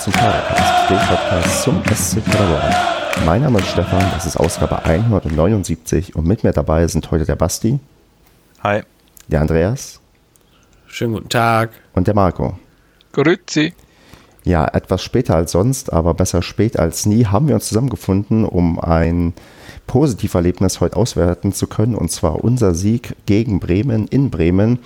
zum Padercast, dem Podcast zum SC Paderborn. Mein Name ist Stefan, das ist Ausgabe 179 und mit mir dabei sind heute der Basti. Hi. Der Andreas. Schönen guten Tag. Und der Marco. Grüezi. Ja, etwas später als sonst, aber besser spät als nie, haben wir uns zusammengefunden, um ein Positiverlebnis heute auswerten zu können, und zwar unser Sieg gegen Bremen in Bremen.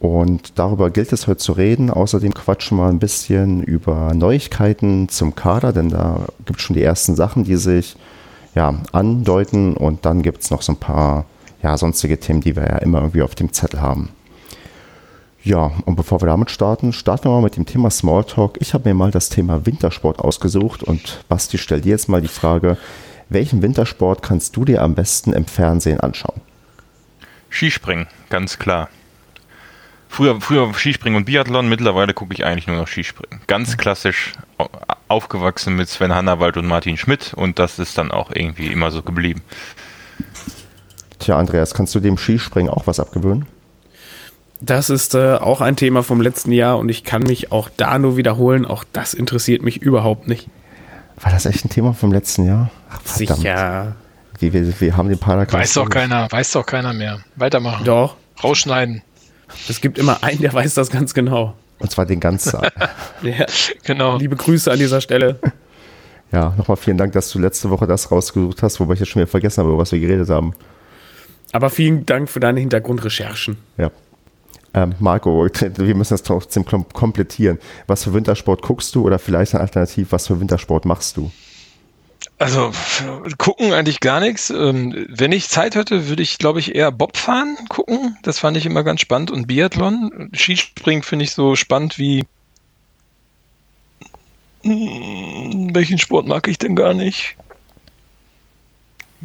Und darüber gilt es heute zu reden. Außerdem quatschen wir ein bisschen über Neuigkeiten zum Kader, denn da gibt es schon die ersten Sachen, die sich ja, andeuten. Und dann gibt es noch so ein paar ja, sonstige Themen, die wir ja immer irgendwie auf dem Zettel haben. Ja, und bevor wir damit starten, starten wir mal mit dem Thema Smalltalk. Ich habe mir mal das Thema Wintersport ausgesucht und Basti, stell dir jetzt mal die Frage, welchen Wintersport kannst du dir am besten im Fernsehen anschauen? Skispringen, ganz klar. Früher, früher Skispringen und Biathlon, mittlerweile gucke ich eigentlich nur noch Skispringen. Ganz klassisch aufgewachsen mit Sven Hannawald und Martin Schmidt und das ist dann auch irgendwie immer so geblieben. Tja, Andreas, kannst du dem Skispringen auch was abgewöhnen? Das ist äh, auch ein Thema vom letzten Jahr und ich kann mich auch da nur wiederholen. Auch das interessiert mich überhaupt nicht. War das echt ein Thema vom letzten Jahr? Ach, Sicher. Wir, wir, wir haben den Paragraph. Weiß doch keiner, weiß doch keiner mehr. Weitermachen. Doch. Rausschneiden. Es gibt immer einen, der weiß das ganz genau. Und zwar den ganzen. ja, genau. Liebe Grüße an dieser Stelle. Ja, nochmal vielen Dank, dass du letzte Woche das rausgesucht hast, wobei ich jetzt schon wieder vergessen habe, über was wir geredet haben. Aber vielen Dank für deine Hintergrundrecherchen. Ja. Ähm, Marco, wir müssen das trotzdem komplettieren. Was für Wintersport guckst du oder vielleicht ein Alternativ, was für Wintersport machst du? Also gucken eigentlich gar nichts. Ähm, wenn ich Zeit hätte, würde ich, glaube ich, eher Bob fahren gucken. Das fand ich immer ganz spannend. Und Biathlon. Skispringen finde ich so spannend wie. Hm, welchen Sport mag ich denn gar nicht?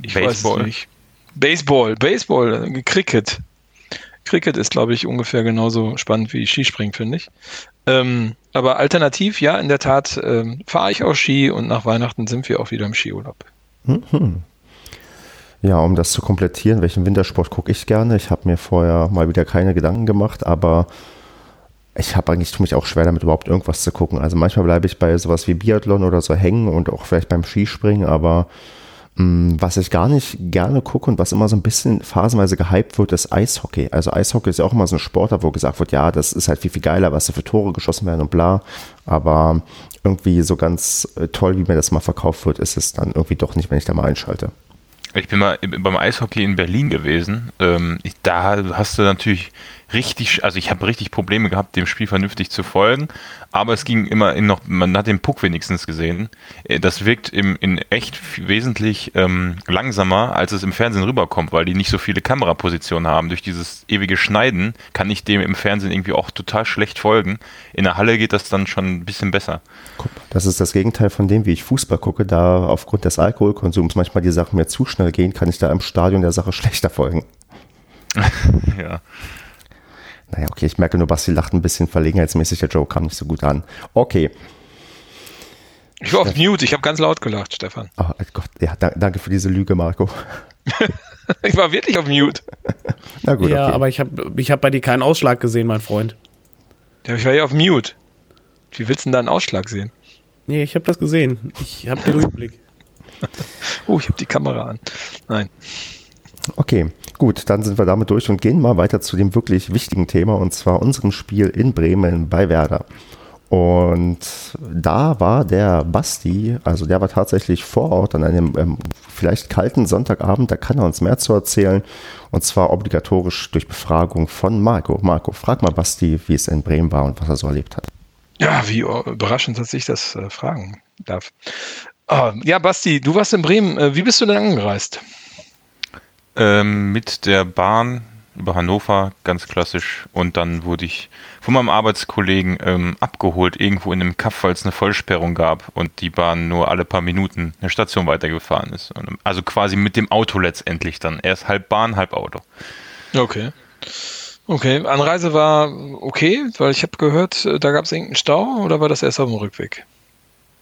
Ich Baseball. weiß nicht. Baseball, Baseball, äh, Cricket. Cricket ist, glaube ich, ungefähr genauso spannend wie Skispringen, finde ich. Ähm, aber alternativ, ja, in der Tat ähm, fahre ich auch Ski und nach Weihnachten sind wir auch wieder im Skiurlaub. Mhm. Ja, um das zu komplettieren, welchen Wintersport gucke ich gerne? Ich habe mir vorher mal wieder keine Gedanken gemacht, aber ich habe eigentlich, tue mich auch schwer damit, überhaupt irgendwas zu gucken. Also manchmal bleibe ich bei sowas wie Biathlon oder so hängen und auch vielleicht beim Skispringen, aber was ich gar nicht gerne gucke und was immer so ein bisschen phasenweise gehypt wird, ist Eishockey. Also Eishockey ist ja auch immer so ein Sportler, wo gesagt wird, ja, das ist halt viel, viel geiler, was da für Tore geschossen werden und bla. Aber irgendwie so ganz äh, toll, wie mir das mal verkauft wird, ist es dann irgendwie doch nicht, wenn ich da mal einschalte. Ich bin mal beim Eishockey in Berlin gewesen. Ähm, da hast du natürlich richtig, also ich habe richtig Probleme gehabt, dem Spiel vernünftig zu folgen, aber es ging immer in noch, man hat den Puck wenigstens gesehen. Äh, das wirkt im, in echt wesentlich ähm, langsamer, als es im Fernsehen rüberkommt, weil die nicht so viele Kamerapositionen haben. Durch dieses ewige Schneiden kann ich dem im Fernsehen irgendwie auch total schlecht folgen. In der Halle geht das dann schon ein bisschen besser. Das ist das Gegenteil von dem, wie ich Fußball gucke, da aufgrund des Alkoholkonsums manchmal die Sachen mir zu schnell gehen, kann ich da im Stadion der Sache schlechter folgen. ja. Naja, okay, ich merke nur, Basti lacht ein bisschen verlegenheitsmäßig. Der Joke kam nicht so gut an. Okay. Ich war auf Mute, ich habe ganz laut gelacht, Stefan. Oh Gott, ja, da, danke für diese Lüge, Marco. ich war wirklich auf Mute. Na gut, ja, okay. aber ich habe ich hab bei dir keinen Ausschlag gesehen, mein Freund. Ja, ich war ja auf Mute. Wie willst du denn da einen Ausschlag sehen? Nee, ich habe das gesehen. Ich habe den Durchblick. oh, ich habe die Kamera an. Nein. Okay, gut, dann sind wir damit durch und gehen mal weiter zu dem wirklich wichtigen Thema und zwar unserem Spiel in Bremen bei Werder. Und da war der Basti, also der war tatsächlich vor Ort an einem ähm, vielleicht kalten Sonntagabend, da kann er uns mehr zu erzählen. Und zwar obligatorisch durch Befragung von Marco. Marco, frag mal Basti, wie es in Bremen war und was er so erlebt hat. Ja, wie überraschend, dass ich das äh, fragen darf. Uh, ja, Basti, du warst in Bremen. Äh, wie bist du denn angereist? Ähm, mit der Bahn über Hannover, ganz klassisch. Und dann wurde ich von meinem Arbeitskollegen ähm, abgeholt, irgendwo in einem Kaff, weil es eine Vollsperrung gab und die Bahn nur alle paar Minuten eine Station weitergefahren ist. Und, also quasi mit dem Auto letztendlich dann. Erst halb Bahn, halb Auto. Okay. Okay, Anreise war okay, weil ich habe gehört, äh, da gab es irgendeinen Stau oder war das erst auf dem Rückweg?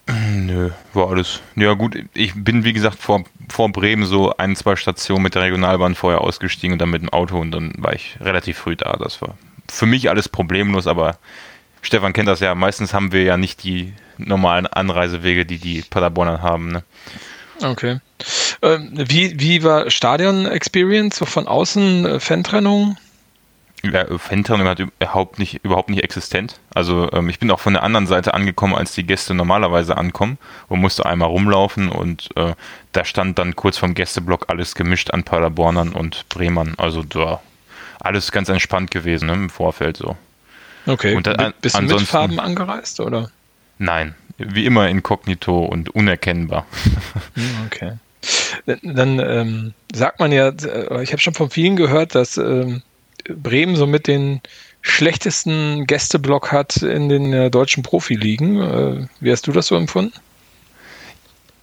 Nö, war alles. Ja gut, ich bin wie gesagt vor, vor Bremen so ein, zwei Stationen mit der Regionalbahn vorher ausgestiegen und dann mit dem Auto und dann war ich relativ früh da. Das war für mich alles problemlos, aber Stefan kennt das ja, meistens haben wir ja nicht die normalen Anreisewege, die die Paderborner haben. Ne? Okay. Ähm, wie, wie war Stadion-Experience? So von außen äh, Fantrennung? Fantrennung hat überhaupt nicht, überhaupt nicht existent. Also ähm, ich bin auch von der anderen Seite angekommen, als die Gäste normalerweise ankommen und musste einmal rumlaufen und äh, da stand dann kurz vom Gästeblock alles gemischt an Paderbornern und Bremern. Also da alles ganz entspannt gewesen ne, im Vorfeld so. Okay. Und da, Bist du mit Farben angereist oder? Nein, wie immer inkognito und unerkennbar. Hm, okay. Dann ähm, sagt man ja, äh, ich habe schon von vielen gehört, dass ähm, Bremen so mit den schlechtesten Gästeblock hat in den äh, deutschen Profiligen. Äh, wie hast du das so empfunden?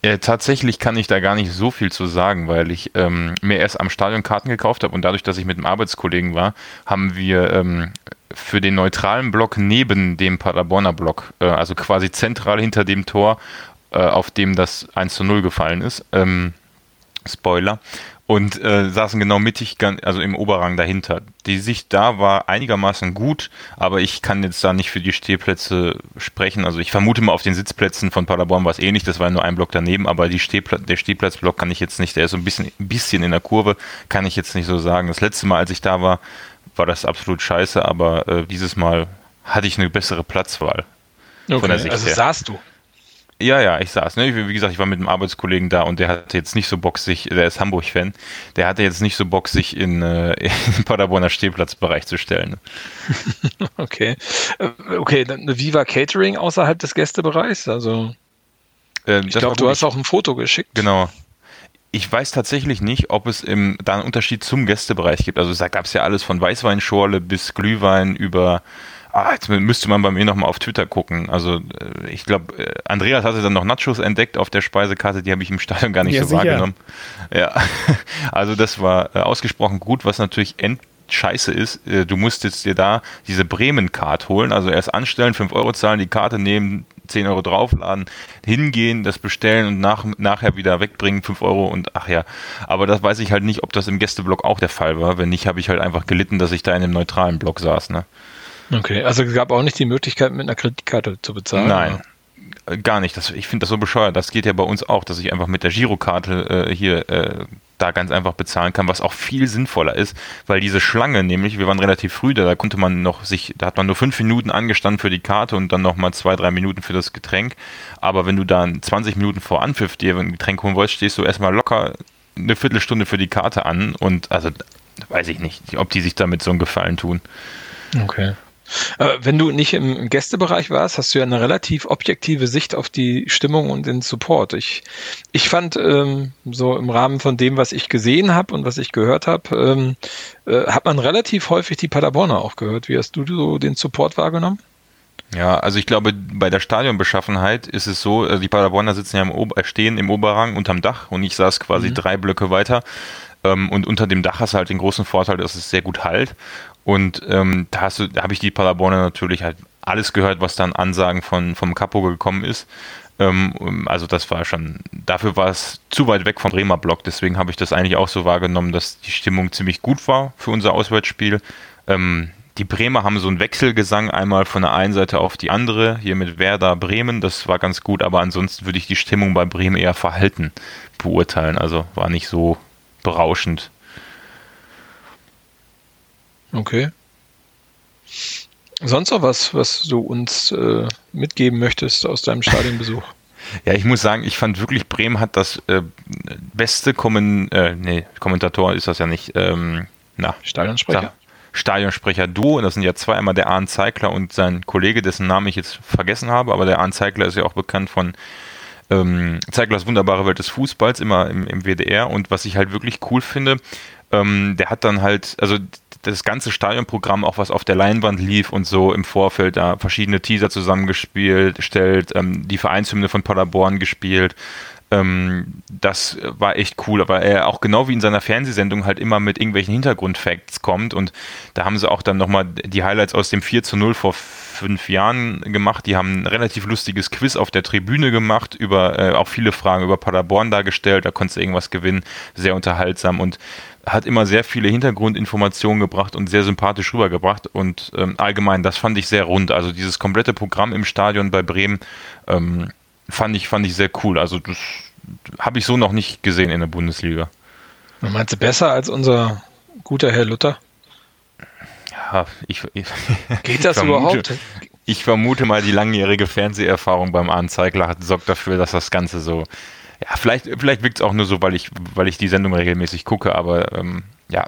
Ja, tatsächlich kann ich da gar nicht so viel zu sagen, weil ich ähm, mir erst am Stadion Karten gekauft habe und dadurch, dass ich mit einem Arbeitskollegen war, haben wir ähm, für den neutralen Block neben dem Paderborner Block, äh, also quasi zentral hinter dem Tor, äh, auf dem das 1 zu 0 gefallen ist, ähm, Spoiler, und äh, saßen genau mittig, also im Oberrang dahinter. Die Sicht da war einigermaßen gut, aber ich kann jetzt da nicht für die Stehplätze sprechen. Also ich vermute mal auf den Sitzplätzen von Paderborn war es ähnlich, das war nur ein Block daneben, aber die Stehpla der Stehplatzblock kann ich jetzt nicht, der ist so ein bisschen, ein bisschen in der Kurve, kann ich jetzt nicht so sagen. Das letzte Mal, als ich da war, war das absolut scheiße, aber äh, dieses Mal hatte ich eine bessere Platzwahl. Okay, von der Sicht also her. saßt du. Ja, ja, ich saß. Ne? Wie gesagt, ich war mit einem Arbeitskollegen da und der hatte jetzt nicht so Bock, sich, der ist Hamburg-Fan, der hatte jetzt nicht so Bock, sich in, äh, in Paderborner Stehplatzbereich zu stellen. Okay. Äh, okay, dann wie war Catering außerhalb des Gästebereichs? Also, äh, ich glaube, du hast auch ein Foto geschickt. Genau. Ich weiß tatsächlich nicht, ob es im, da einen Unterschied zum Gästebereich gibt. Also da gab es ja alles von Weißweinschorle bis Glühwein über Ah, jetzt müsste man bei mir nochmal auf Twitter gucken. Also äh, ich glaube, äh, Andreas hatte dann noch Nachos entdeckt auf der Speisekarte, die habe ich im Stadion gar nicht ja, so sicher. wahrgenommen. Ja, also das war äh, ausgesprochen gut, was natürlich end scheiße ist, du musst jetzt dir da diese Bremen-Card holen, also erst anstellen, 5 Euro zahlen, die Karte nehmen, 10 Euro draufladen, hingehen, das bestellen und nach, nachher wieder wegbringen, 5 Euro und ach ja. Aber das weiß ich halt nicht, ob das im Gästeblock auch der Fall war. Wenn nicht, habe ich halt einfach gelitten, dass ich da in einem neutralen Block saß. Ne? Okay, also es gab auch nicht die Möglichkeit, mit einer Kreditkarte zu bezahlen? Nein. Oder? Gar nicht. Das, ich finde das so bescheuert. Das geht ja bei uns auch, dass ich einfach mit der Girokarte äh, hier äh, da ganz einfach bezahlen kann, was auch viel sinnvoller ist, weil diese Schlange nämlich, wir waren relativ früh da, da konnte man noch sich, da hat man nur fünf Minuten angestanden für die Karte und dann nochmal zwei, drei Minuten für das Getränk. Aber wenn du dann 20 Minuten vor Anpfiff dir ein Getränk holen wolltest, stehst du erstmal locker eine Viertelstunde für die Karte an und also weiß ich nicht, ob die sich damit so einen Gefallen tun. Okay. Wenn du nicht im Gästebereich warst, hast du ja eine relativ objektive Sicht auf die Stimmung und den Support. Ich, ich fand ähm, so im Rahmen von dem, was ich gesehen habe und was ich gehört habe, ähm, äh, hat man relativ häufig die Paderborner auch gehört. Wie hast du so den Support wahrgenommen? Ja, also ich glaube, bei der Stadionbeschaffenheit ist es so, also die Paderborner sitzen ja im Ober stehen im Oberrang unterm Dach und ich saß quasi mhm. drei Blöcke weiter. Ähm, und unter dem Dach hast du halt den großen Vorteil, dass es sehr gut halt. Und ähm, da, da habe ich die Paderborner natürlich halt alles gehört, was dann Ansagen von, vom Capo gekommen ist. Ähm, also das war schon, dafür war es zu weit weg vom Bremer Block, deswegen habe ich das eigentlich auch so wahrgenommen, dass die Stimmung ziemlich gut war für unser Auswärtsspiel. Ähm, die Bremer haben so einen Wechselgesang einmal von der einen Seite auf die andere, hier mit Werder Bremen, das war ganz gut, aber ansonsten würde ich die Stimmung bei Bremen eher verhalten beurteilen, also war nicht so berauschend. Okay. Sonst noch was, was du uns äh, mitgeben möchtest aus deinem Stadionbesuch? Ja, ich muss sagen, ich fand wirklich, Bremen hat das äh, beste Kommen, äh, nee, Kommentator ist das ja nicht, ähm, na, Stadionsprecher. Stadionsprecher Duo, das sind ja zwei, einmal der Arne Zeigler und sein Kollege, dessen Namen ich jetzt vergessen habe, aber der Arne Zeigler ist ja auch bekannt von ähm, Zeiglers wunderbare Welt des Fußballs, immer im, im WDR und was ich halt wirklich cool finde, ähm, der hat dann halt, also das ganze Stadionprogramm, auch was auf der Leinwand lief und so im Vorfeld, da verschiedene Teaser zusammengespielt, stellt, ähm, die Vereinshymne von Paderborn gespielt. Ähm, das war echt cool, aber er auch genau wie in seiner Fernsehsendung halt immer mit irgendwelchen Hintergrundfacts kommt und da haben sie auch dann nochmal die Highlights aus dem 4 zu 0 vor fünf Jahren gemacht. Die haben ein relativ lustiges Quiz auf der Tribüne gemacht, über äh, auch viele Fragen über Paderborn dargestellt, da konntest du irgendwas gewinnen, sehr unterhaltsam und hat immer sehr viele Hintergrundinformationen gebracht und sehr sympathisch rübergebracht und ähm, allgemein, das fand ich sehr rund. Also dieses komplette Programm im Stadion bei Bremen ähm, fand ich, fand ich sehr cool. Also das habe ich so noch nicht gesehen in der Bundesliga. Meinst du besser als unser guter Herr Luther? Ja, ich, ich Geht das vermute, überhaupt? Ich vermute mal, die langjährige Fernseherfahrung beim Anzeigler hat, sorgt dafür, dass das Ganze so. Ja, vielleicht, vielleicht wirkt es auch nur so, weil ich, weil ich die Sendung regelmäßig gucke, aber ähm, ja,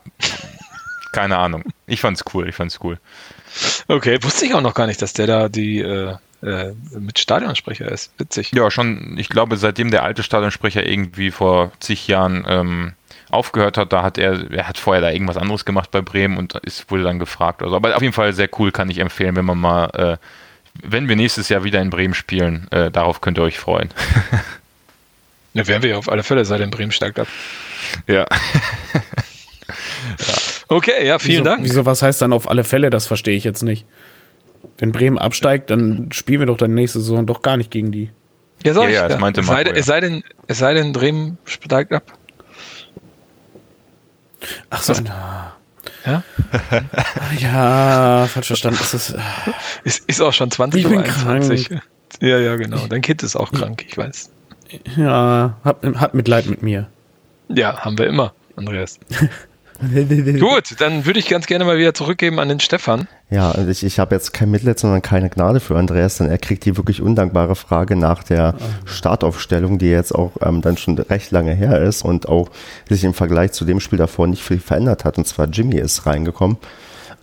keine Ahnung. Ich fand's cool, ich fand's cool. Okay, wusste ich auch noch gar nicht, dass der da die äh, äh, mit Stadionsprecher ist. Witzig. Ja, schon, ich glaube, seitdem der alte Stadionsprecher irgendwie vor zig Jahren ähm, aufgehört hat, da hat er, er hat vorher da irgendwas anderes gemacht bei Bremen und ist, wurde dann gefragt. Also, aber auf jeden Fall sehr cool, kann ich empfehlen, wenn man mal, äh, wenn wir nächstes Jahr wieder in Bremen spielen, äh, darauf könnt ihr euch freuen. Ja, werden wir ja auf alle Fälle, sei denn Bremen steigt ab. ja. Okay, ja, vielen wieso, Dank. Wieso, was heißt dann auf alle Fälle? Das verstehe ich jetzt nicht. Wenn Bremen absteigt, dann spielen wir doch dann nächste Saison doch gar nicht gegen die. Ja, sag Ja, ich, ja, das meinte es, sei, Marco, denn- es, sei denn, es sei denn, Bremen steigt ab. Ach so. Ja? Ja, falsch verstanden. Es ist, Ist, ist auch schon 20 Ich bin 21. Ja, ja, genau. Dein Kind ist auch krank, ich weiß. Ja, hat, hat Mitleid mit mir. Ja, haben wir immer, Andreas. Gut, dann würde ich ganz gerne mal wieder zurückgeben an den Stefan. Ja, also ich, ich habe jetzt kein Mitleid, sondern keine Gnade für Andreas, denn er kriegt die wirklich undankbare Frage nach der Startaufstellung, die jetzt auch ähm, dann schon recht lange her ist und auch sich im Vergleich zu dem Spiel davor nicht viel verändert hat. Und zwar Jimmy ist reingekommen.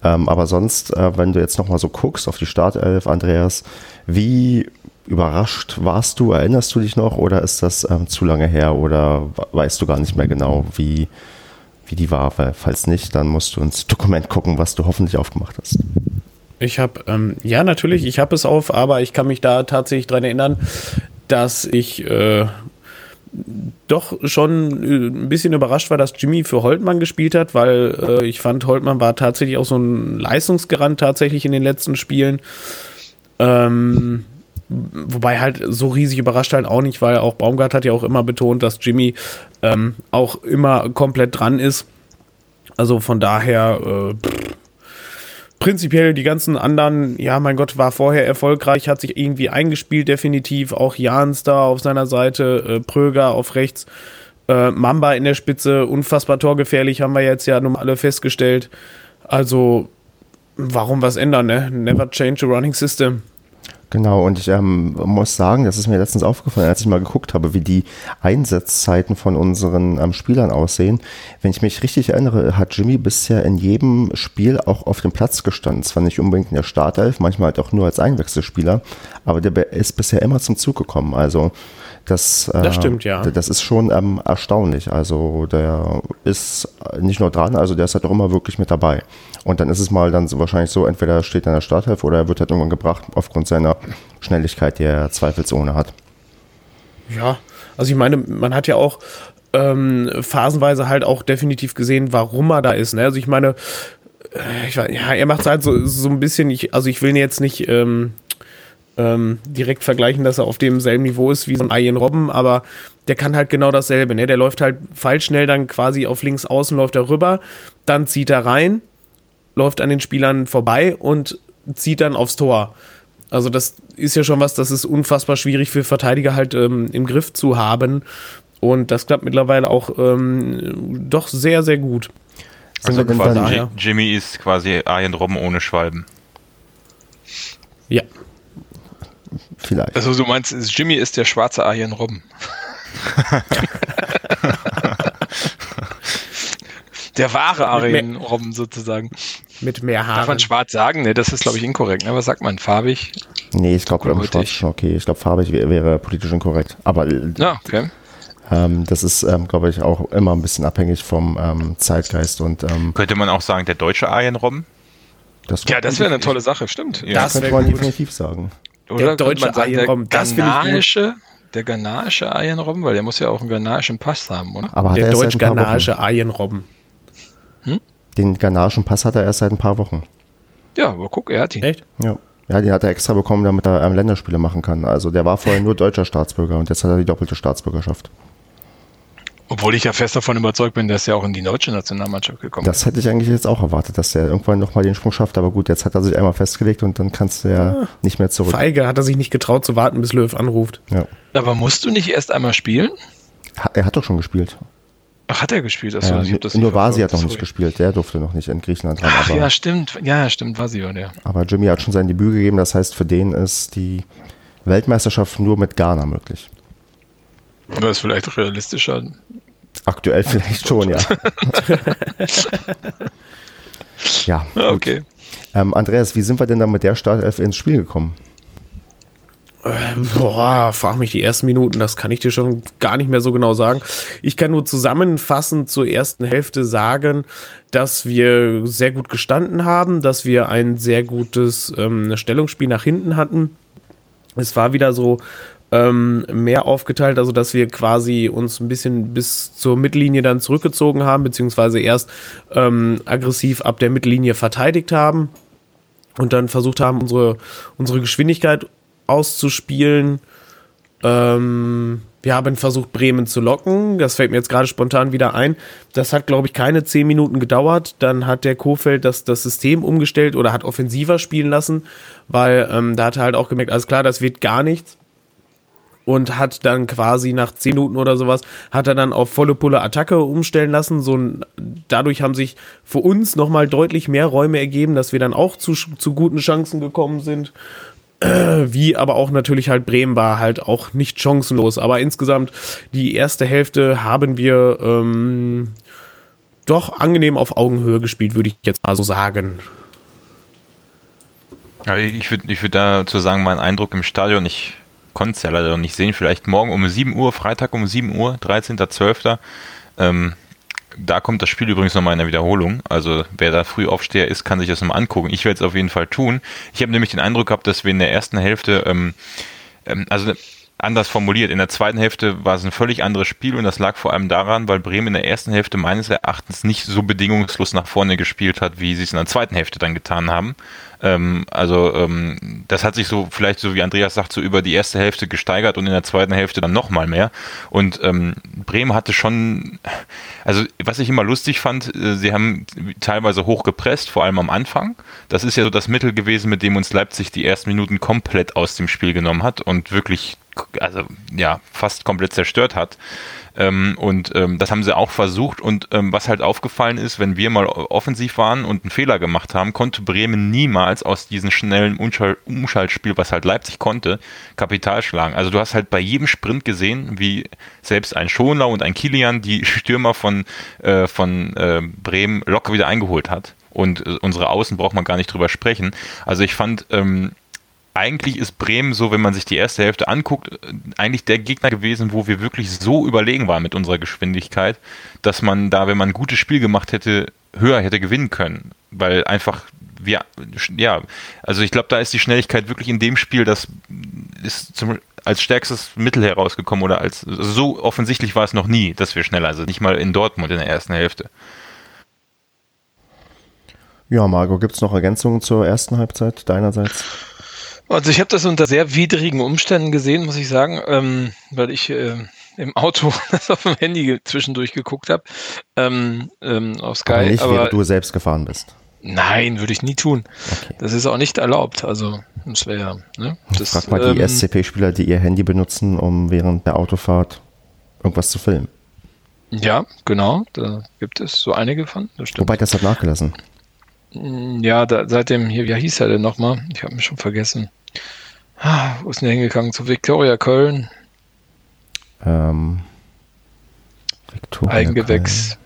Ähm, aber sonst, äh, wenn du jetzt nochmal so guckst auf die Startelf, Andreas, wie überrascht warst du? Erinnerst du dich noch oder ist das ähm, zu lange her oder weißt du gar nicht mehr genau, wie, wie die war? Weil, falls nicht, dann musst du ins Dokument gucken, was du hoffentlich aufgemacht hast. Ich habe, ähm, ja, natürlich, ich habe es auf, aber ich kann mich da tatsächlich dran erinnern, dass ich äh, doch schon äh, ein bisschen überrascht war, dass Jimmy für Holtmann gespielt hat, weil äh, ich fand, Holtmann war tatsächlich auch so ein Leistungsgarant tatsächlich in den letzten Spielen. Ähm, wobei halt so riesig überrascht halt auch nicht, weil auch Baumgart hat ja auch immer betont, dass Jimmy ähm, auch immer komplett dran ist. Also von daher, äh, pff, prinzipiell die ganzen anderen, ja, mein Gott, war vorher erfolgreich, hat sich irgendwie eingespielt, definitiv. Auch Jans da auf seiner Seite, äh, Pröger auf rechts, äh, Mamba in der Spitze, unfassbar torgefährlich, haben wir jetzt ja nun alle festgestellt. Also, warum was ändern, ne? Never change a running system. Genau, und ich ähm, muss sagen, das ist mir letztens aufgefallen, als ich mal geguckt habe, wie die Einsatzzeiten von unseren ähm, Spielern aussehen. Wenn ich mich richtig erinnere, hat Jimmy bisher in jedem Spiel auch auf dem Platz gestanden. Zwar nicht unbedingt in der Startelf, manchmal halt auch nur als Einwechselspieler, aber der ist bisher immer zum Zug gekommen. Also das, äh, Das stimmt, ja. Das ist schon ähm, erstaunlich. Also der ist nicht nur dran, also der ist halt auch immer wirklich mit dabei. Und dann ist es mal dann so wahrscheinlich so, entweder er steht in der Startelf oder er wird halt irgendwann gebracht aufgrund seiner Schnelligkeit, die er zweifelsohne hat. Ja, also ich meine, man hat ja auch ähm, phasenweise halt auch definitiv gesehen, warum er da ist. Ne? Also ich meine, äh, ich weiß, ja, er macht es halt so, so ein bisschen, ich, also ich will ihn jetzt nicht ähm, ähm, direkt vergleichen, dass er auf demselben Niveau ist wie so ein Ian Robben, aber der kann halt genau dasselbe. Ne? Der läuft halt fallschnell dann quasi auf links außen, läuft er rüber, dann zieht er rein, läuft an den Spielern vorbei und zieht dann aufs Tor. Also das ist ja schon was, das ist unfassbar schwierig für Verteidiger halt ähm, im Griff zu haben. Und das klappt mittlerweile auch ähm, doch sehr, sehr gut. Also quasi Jimmy ist quasi Arjen Robben ohne Schwalben. Ja. Vielleicht. Also du meinst, Jimmy ist der schwarze Arjen Robben. der wahre Arjen Robben sozusagen. Mit mehr Darf Haaren. man schwarz sagen? Ne, das ist glaube ich inkorrekt. Ne? Was sagt man? Farbig? Nee, ich glaube, ähm, schwarz okay. Ich glaube, farbig wär, wäre politisch inkorrekt. Aber Ja, okay. ähm, das ist, ähm, glaube ich, auch immer ein bisschen abhängig vom ähm, Zeitgeist und ähm, Könnte man auch sagen, der deutsche Arjen Robben? das, Ja, das wäre eine tolle Sache, stimmt. Ja. Das könnte wäre man definitiv sagen. Oder könnte deutsche sagen, Arjen der ghanaische, der ghanaische Ayenrobben, weil der muss ja auch einen ghanaischen Pass haben, oder? Aber Der er paar Wochen. deutsch-ghanaische Ayenrobben. Den ghanaischen Pass hat er erst seit ein paar Wochen. Ja, aber guck, er hat ihn. Echt? Ja. Ja, den hat er extra bekommen, damit er ähm, Länderspiele machen kann. Also der war vorher nur deutscher Staatsbürger und jetzt hat er die doppelte Staatsbürgerschaft. Obwohl ich ja fest davon überzeugt bin, dass er auch in die deutsche Nationalmannschaft gekommen Das hätte ich eigentlich jetzt auch erwartet, dass der irgendwann nochmal den Sprung schafft. Aber gut, jetzt hat er sich einmal festgelegt und dann kannst du ja nicht mehr zurück. Feige hat er sich nicht getraut zu warten, bis Löw anruft. Ja. ist. Aber musst du nicht erst einmal spielen? Ha- Er hat doch schon gespielt. Ach, hat er gespielt? Achso, Ja, ich das nur Vasi hat noch nicht sorry. gespielt. Der durfte noch nicht in Griechenland ran. Ach Aber, ja, stimmt. Ja, stimmt, Vasi war der. aber Jimmy hat schon sein Debüt gegeben. Das heißt, für den ist die Weltmeisterschaft nur mit Ghana möglich. Aber ist vielleicht realistischer. Aktuell vielleicht schon, ja. ja. Ja, gut. okay. Ähm, Andreas, wie sind wir denn dann mit der Startelf ins Spiel gekommen? Boah, frag mich die ersten Minuten, das kann ich dir schon gar nicht mehr so genau sagen. Ich kann nur zusammenfassend zur ersten Hälfte sagen, dass wir sehr gut gestanden haben, dass wir ein sehr gutes ähm, Stellungsspiel nach hinten hatten. Es war wieder so ähm, mehr aufgeteilt, also dass wir quasi uns ein bisschen bis zur Mittellinie dann zurückgezogen haben, beziehungsweise erst ähm, aggressiv ab der Mittellinie verteidigt haben und dann versucht haben, unsere, unsere Geschwindigkeit auszuspielen. Ähm, wir haben versucht, Bremen zu locken. Das fällt mir jetzt gerade spontan wieder ein. Das hat, glaube ich, keine zehn Minuten gedauert. Dann hat der Kofeld das, das System umgestellt oder hat offensiver spielen lassen, weil ähm, da hat er halt auch gemerkt, alles klar, das wird gar nichts. Und hat dann quasi nach zehn Minuten oder sowas, hat er dann auf volle Pulle Attacke umstellen lassen. So, dadurch haben sich für uns nochmal deutlich mehr Räume ergeben, dass wir dann auch zu, zu guten Chancen gekommen sind wie aber auch natürlich halt Bremen war halt auch nicht chancenlos. Aber insgesamt die erste Hälfte haben wir ähm, doch angenehm auf Augenhöhe gespielt, würde ich jetzt mal so sagen. Ja, ich würde ich würd dazu sagen, mein Eindruck im Stadion, ich konnte es ja leider noch nicht sehen, vielleicht morgen um 7 Uhr, Freitag um 7 Uhr, 13.12. Ähm, da kommt das Spiel übrigens nochmal in der Wiederholung. Also wer da früh Aufsteher ist, kann sich das nochmal angucken. Ich werde es auf jeden Fall tun. Ich habe nämlich den Eindruck gehabt, dass wir in der ersten Hälfte, ähm, ähm, also anders formuliert, in der zweiten Hälfte war es ein völlig anderes Spiel und das lag vor allem daran, weil Bremen in der ersten Hälfte meines Erachtens nicht so bedingungslos nach vorne gespielt hat, wie sie es in der zweiten Hälfte dann getan haben. Ähm, also ähm, das hat sich so vielleicht so wie Andreas sagt so über die erste Hälfte gesteigert und in der zweiten Hälfte dann noch mal mehr. Und ähm, Bremen hatte schon, also was ich immer lustig fand, äh, sie haben teilweise hoch gepresst, vor allem am Anfang. Das ist ja so das Mittel gewesen, mit dem uns Leipzig die ersten Minuten komplett aus dem Spiel genommen hat und wirklich also ja fast komplett zerstört hat. Ähm, und ähm, das haben sie auch versucht. Und ähm, was halt aufgefallen ist, wenn wir mal offensiv waren und einen Fehler gemacht haben, konnte Bremen niemals aus diesem schnellen Umschal Umschaltspiel, was halt Leipzig konnte, Kapital schlagen. Also du hast halt bei jedem Sprint gesehen, wie selbst ein Schonlau und ein Kilian die Stürmer von, äh, von äh, Bremen locker wieder eingeholt hat. Und äh, unsere Außen braucht man gar nicht drüber sprechen. Also ich fand, ähm, eigentlich ist Bremen so, wenn man sich die erste Hälfte anguckt, äh, eigentlich der Gegner gewesen, wo wir wirklich so überlegen waren mit unserer Geschwindigkeit, dass man da, wenn man ein gutes Spiel gemacht hätte, höher hätte gewinnen können. Weil einfach, wir, ja, also ich glaube, da ist die Schnelligkeit wirklich in dem Spiel, das ist zum, als stärkstes Mittel herausgekommen oder als, also so offensichtlich war es noch nie, dass wir schneller sind. Nicht mal in Dortmund in der ersten Hälfte. Ja, Marco, gibt es noch Ergänzungen zur ersten Halbzeit deinerseits? Also ich habe das unter sehr widrigen Umständen gesehen, muss ich sagen, ähm, weil ich äh, im Auto das auf dem Handy zwischendurch geguckt habe, ähm, ähm, auf Sky. Aber nicht, aber während du selbst gefahren bist. nein, würde ich nie tun. Okay. Das ist auch nicht erlaubt. Also das wäre, ne? Das, Frag mal die ähm, SCP-Spieler, die ihr Handy benutzen, um während der Autofahrt irgendwas zu filmen. Ja, genau. Da gibt es so einige von. Das. Wobei, das hat nachgelassen. Ja, da, seitdem hier, wie hieß er denn nochmal? Ich habe mich schon vergessen. Ah, Wo ist denn der hingegangen? Zu Viktoria Köln, Ähm, Victoria Eigengewächs. Köln.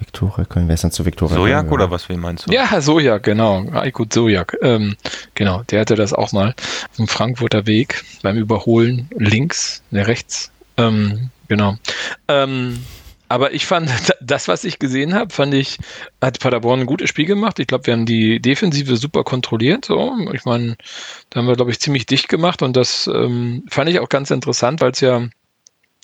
Victoria Köln. Wer ist denn zu Victoria Sojak Köln? oder was wie meinst du? Ja, Sojak, genau. Aykut Sojak. Ähm, genau, der hatte das auch mal auf dem Frankfurter Weg beim Überholen links, ne, rechts. Ähm, genau. Ähm, Aber ich fand, das, was ich gesehen habe, fand ich, hat Paderborn ein gutes Spiel gemacht. Ich glaube, wir haben die Defensive super kontrolliert. So. Ich meine, da haben wir, glaube ich, ziemlich dicht gemacht und das ähm, fand ich auch ganz interessant, weil es ja,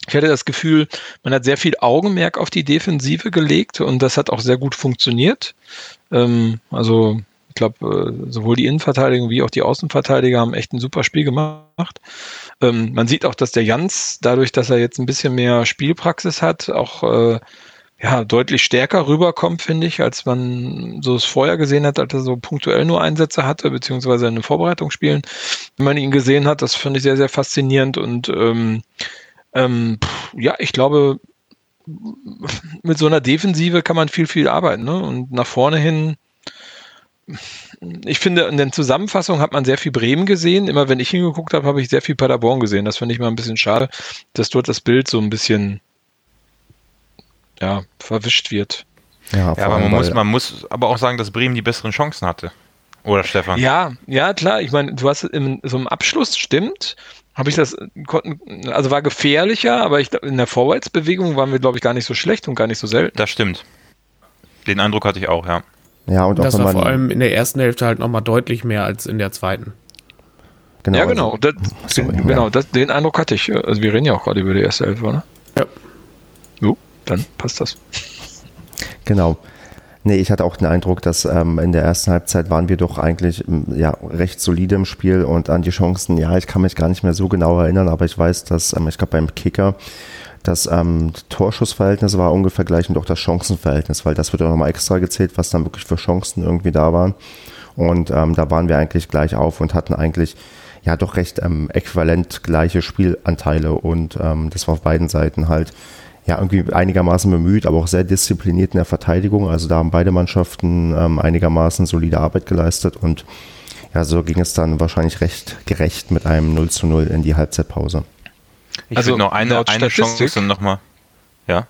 ich hatte das Gefühl, man hat sehr viel Augenmerk auf die Defensive gelegt und das hat auch sehr gut funktioniert. Ähm, also ich glaube, äh, sowohl die Innenverteidigung wie auch die Außenverteidiger haben echt ein super Spiel gemacht. Ähm, man sieht auch, dass der Jans, dadurch, dass er jetzt ein bisschen mehr Spielpraxis hat, auch äh, ja, deutlich stärker rüberkommt, finde ich, als man so es vorher gesehen hat, als er so punktuell nur Einsätze hatte, beziehungsweise in den Vorbereitungsspielen, wenn man ihn gesehen hat. Das finde ich sehr, sehr faszinierend und ähm, ähm, ja, ich glaube, mit so einer Defensive kann man viel, viel arbeiten. Ne? Und nach vorne hin ich finde, in den Zusammenfassungen hat man sehr viel Bremen gesehen. Immer wenn ich hingeguckt habe, habe ich sehr viel Paderborn gesehen. Das finde ich mal ein bisschen schade, dass dort das Bild so ein bisschen ja, verwischt wird. Ja, ja aber man muss, man muss aber auch sagen, dass Bremen die besseren Chancen hatte. Oder Stefan? Ja, ja, klar. Ich meine, du hast in so einem Abschluss, stimmt, habe ich das, also war gefährlicher, aber ich, in der Vorwärtsbewegung waren wir, glaube ich, gar nicht so schlecht und gar nicht so selten. Das stimmt. Den Eindruck hatte ich auch, ja. Ja, und das war vor allem in der ersten Hälfte halt nochmal deutlich mehr als in der zweiten. Genau, ja, genau. Also, das, so, den, genau das, den Eindruck hatte ich. Also wir reden ja auch gerade über die erste Hälfte, ne? Ja. Jo, dann passt das. Genau. Nee, ich hatte auch den Eindruck, dass ähm, in der ersten Halbzeit waren wir doch eigentlich ähm, ja, recht solide im Spiel und an die Chancen, ja, ich kann mich gar nicht mehr so genau erinnern, aber ich weiß, dass, ähm, ich glaube beim Kicker das ähm, Torschussverhältnis war ungefähr gleich und auch das Chancenverhältnis, weil das wird auch nochmal extra gezählt, was dann wirklich für Chancen irgendwie da waren. Und ähm, da waren wir eigentlich gleich auf und hatten eigentlich ja doch recht ähm, äquivalent gleiche Spielanteile und ähm, das war auf beiden Seiten halt ja irgendwie einigermaßen bemüht, aber auch sehr diszipliniert in der Verteidigung. Also da haben beide Mannschaften ähm, einigermaßen solide Arbeit geleistet und ja, so ging es dann wahrscheinlich recht gerecht mit einem 0 zu 0 in die Halbzeitpause. Ich also noch eine, eine Chance nochmal. Ja.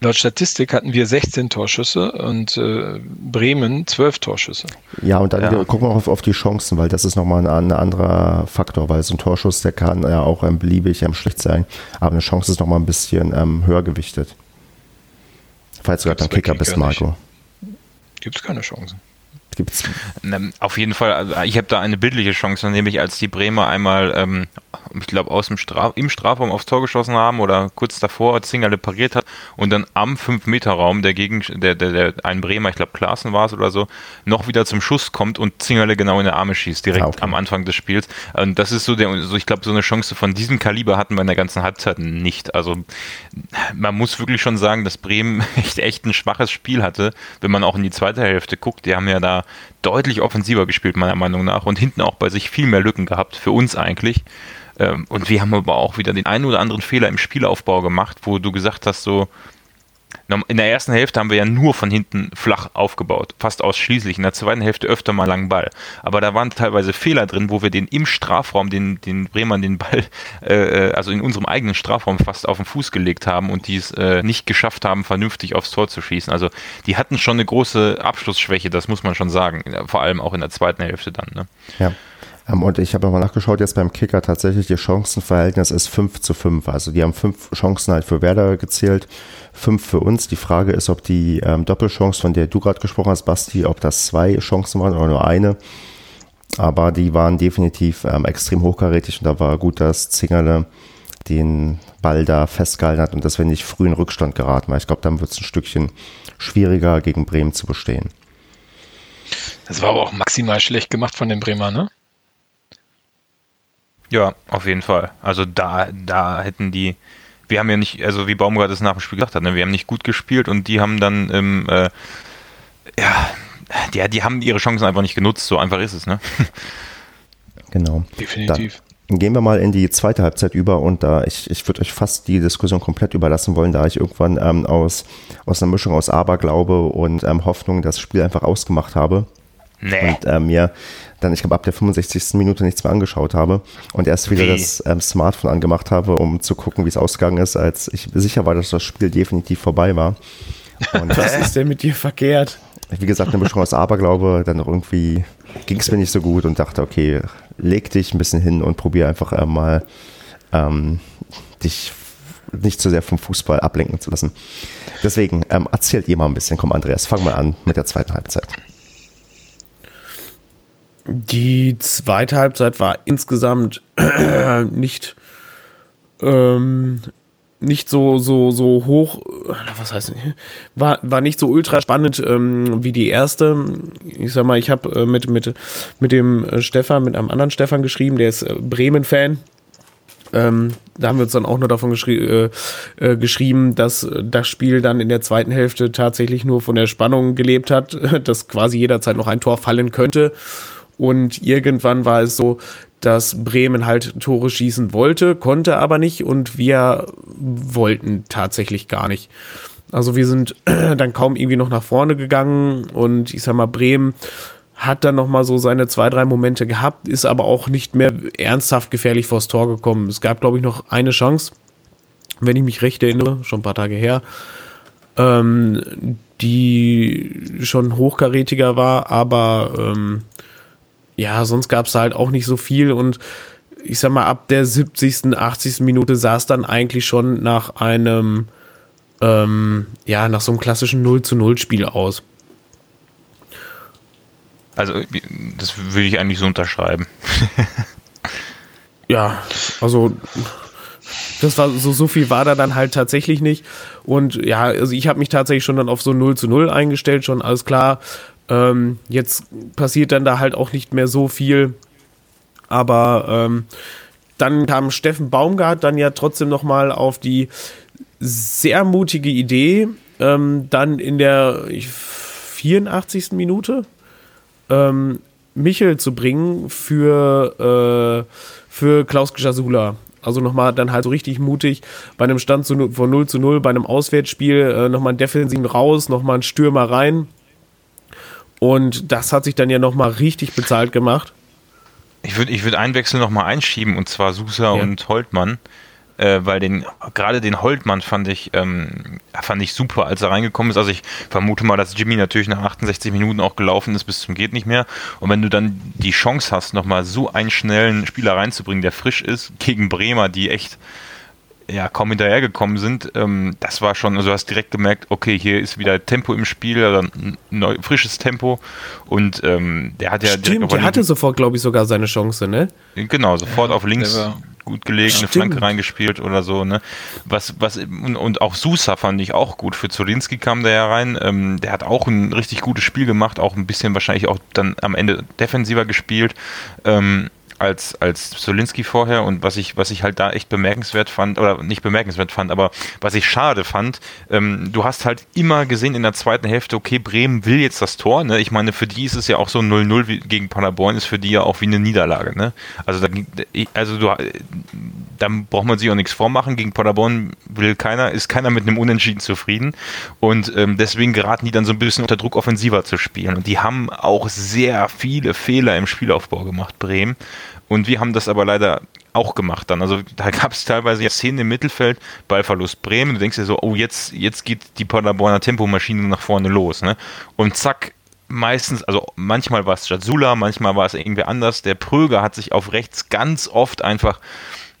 Laut Statistik hatten wir 16 Torschüsse und äh, Bremen 12 Torschüsse. Ja, und dann ja. gucken wir auch auf, auf, die Chancen, weil das ist nochmal ein, ein anderer Faktor, weil so ein Torschuss, der kann ja auch ähm, beliebig ähm, schlecht sein, aber eine Chance ist nochmal ein bisschen ähm, höher gewichtet. Falls du gerade ein Kicker bist, Marco. Gibt es keine Chancen gibt's. Auf jeden Fall, also ich habe da eine bildliche Chance, nämlich als die Bremer einmal, ähm, ich glaube, aus dem Straf im Strafraum aufs Tor geschossen haben oder kurz davor Zingerle pariert hat und dann am 5-Meter-Raum der, Gegen der, der, der ein Bremer, ich glaube Klaassen war es oder so, noch wieder zum Schuss kommt und Zingerle genau in der Arme schießt, direkt ah, okay. am Anfang des Spiels. Und das ist so der, so ich glaube, so eine Chance von diesem Kaliber hatten wir in der ganzen Halbzeit nicht. Also man muss wirklich schon sagen, dass Bremen echt, echt ein schwaches Spiel hatte, wenn man auch in die zweite Hälfte guckt. Die haben ja da deutlich offensiver gespielt, meiner Meinung nach, und hinten auch bei sich viel mehr Lücken gehabt, für uns eigentlich. Ähm, und wir haben aber auch wieder den einen oder anderen Fehler im Spielaufbau gemacht, wo du gesagt hast, so, in der ersten Hälfte haben wir ja nur von hinten flach aufgebaut, fast ausschließlich. In der zweiten Hälfte öfter mal langen Ball. Aber da waren teilweise Fehler drin, wo wir den im Strafraum, den, den Bremern den Ball, äh, äh, also in unserem eigenen Strafraum fast auf den Fuß gelegt haben und die es äh, nicht geschafft haben, vernünftig aufs Tor zu schießen. Also die hatten schon eine große Abschlussschwäche, das muss man schon sagen. Vor allem auch in der zweiten Hälfte dann. Ne? Ja. Ähm, und ich habe nochmal nachgeschaut, jetzt beim Kicker tatsächlich, die Chancenverhältnis ist 5 zu 5. Also die haben fünf Chancen halt für Werder gezählt, fünf für uns. Die Frage ist, ob die ähm, Doppelchance, von der du gerade gesprochen hast, Basti, ob das zwei Chancen waren oder nur eine. Aber die waren definitiv ähm, extrem hochkarätig und da war gut, dass Zingerle den Ball da festgehalten hat und dass wir nicht früh in Rückstand geraten, weil ich glaube, dann wird es ein Stückchen schwieriger gegen Bremen zu bestehen. Das war aber auch maximal schlecht gemacht von den Bremer, ne? Ja, auf jeden Fall. Also da, da hätten die, wir haben ja nicht, also wie Baumgart es nach dem Spiel gesagt hat, ne, wir haben nicht gut gespielt und die haben dann, ähm, äh, ja, die, die haben ihre Chancen einfach nicht genutzt, so einfach ist es, ne? Genau. Definitiv. Dann gehen wir mal in die zweite Halbzeit über und da ich, ich würde euch fast die Diskussion komplett überlassen wollen, da ich irgendwann ähm, aus, aus einer Mischung aus Aberglaube und ähm, Hoffnung das Spiel einfach ausgemacht habe. Nee. Und ähm, mir dann, ich glaube, ab der 65. Minute nichts mehr angeschaut habe und erst wieder Wie? das ähm, Smartphone angemacht habe, um zu gucken, wie es ausgegangen ist, als ich sicher war, dass das Spiel definitiv vorbei war. Und, Was ist denn mit dir verkehrt? Wie gesagt, eine Mischung aus Aberglaube, dann irgendwie ging es mir nicht so gut und dachte, okay, leg dich ein bisschen hin und probier einfach äh, mal ähm, dich nicht zu sehr vom Fußball ablenken zu lassen. Deswegen ähm, erzählt ihr mal ein bisschen. Komm, Andreas, fang mal an mit der zweiten Halbzeit. Die zweite Halbzeit war insgesamt nicht ähm, nicht so so so hoch was heißt war war nicht so ultra spannend ähm, wie die erste. Ich sag mal ich habe äh, mit mit mit dem äh, Stefan mit einem anderen Stefan geschrieben der ist äh, Bremen Fan ähm, da haben wir uns dann auch nur davon geschri äh, äh, geschrieben, dass das Spiel dann in der zweiten Hälfte tatsächlich nur von der Spannung gelebt hat, dass quasi jederzeit noch ein Tor fallen könnte. Und irgendwann war es so, dass Bremen halt Tore schießen wollte, konnte aber nicht und wir wollten tatsächlich gar nicht. Also wir sind dann kaum irgendwie noch nach vorne gegangen und ich sag mal, Bremen hat dann noch mal so seine zwei, drei Momente gehabt, ist aber auch nicht mehr ernsthaft gefährlich vors Tor gekommen. Es gab, glaube ich, noch eine Chance, wenn ich mich recht erinnere, schon ein paar Tage her, ähm, die schon hochkarätiger war, aber ähm, ja, sonst gab es halt auch nicht so viel und ich sag mal, ab der 70., 80. Minute sah es dann eigentlich schon nach einem, ähm, ja, nach so einem klassischen 0 zu 0 Spiel aus. Also, das würde ich eigentlich so unterschreiben. ja, also das war so, so viel war da dann halt tatsächlich nicht. Und ja, also ich habe mich tatsächlich schon dann auf so 0 zu 0 eingestellt, schon alles klar. Ähm, jetzt passiert dann da halt auch nicht mehr so viel. Aber ähm, dann kam Steffen Baumgart dann ja trotzdem nochmal auf die sehr mutige Idee, ähm, dann in der 84. Minute ähm, Michel zu bringen für, äh, für Klaus Jasula. Also nochmal dann halt so richtig mutig bei einem Stand zu, von 0 zu 0, bei einem Auswärtsspiel äh, nochmal einen Defensiven raus, nochmal einen Stürmer rein. Und das hat sich dann ja nochmal richtig bezahlt gemacht. Ich würde ich würd einen Wechsel nochmal einschieben, und zwar Susa ja. und Holtmann. Äh, weil den gerade den Holtmann fand ich ähm, fand ich super, als er reingekommen ist. Also ich vermute mal, dass Jimmy natürlich nach 68 Minuten auch gelaufen ist bis zum geht nicht mehr. Und wenn du dann die Chance hast, nochmal so einen schnellen Spieler reinzubringen, der frisch ist gegen Bremer, die echt ja, kaum hinterhergekommen sind, ähm, das war schon, also du hast direkt gemerkt, okay, hier ist wieder Tempo im Spiel, also ein neu, frisches Tempo und ähm, der hat ja Stimmt, der hatte sofort, glaube ich, sogar seine Chance, ne? Genau, sofort ja, auf links gut gelegt, eine Flanke reingespielt oder so, ne? Was, was, und, und auch Susa fand ich auch gut. Für Zolinski kam der ja rein. Ähm, der hat auch ein richtig gutes Spiel gemacht, auch ein bisschen wahrscheinlich auch dann am Ende defensiver gespielt. Ähm, als, als Solinski vorher und was ich, was ich halt da echt bemerkenswert fand, oder nicht bemerkenswert fand, aber was ich schade fand, ähm, du hast halt immer gesehen in der zweiten Hälfte, okay, Bremen will jetzt das Tor, ne? Ich meine, für die ist es ja auch so 0-0 gegen Paderborn, ist für die ja auch wie eine Niederlage, ne? Also da, also du, da braucht man sich auch nichts vormachen, gegen Paderborn will keiner, ist keiner mit einem Unentschieden zufrieden und ähm, deswegen geraten die dann so ein bisschen unter Druck offensiver zu spielen und die haben auch sehr viele Fehler im Spielaufbau gemacht, Bremen und wir haben das aber leider auch gemacht dann. Also da gab es teilweise ja Szenen im Mittelfeld, Ballverlust Bremen. Du denkst dir so, oh, jetzt, jetzt geht die Paderborner Tempomaschine nach vorne los. Ne? Und zack, meistens, also manchmal war es Jazula, manchmal war es irgendwer anders. Der Pröger hat sich auf rechts ganz oft einfach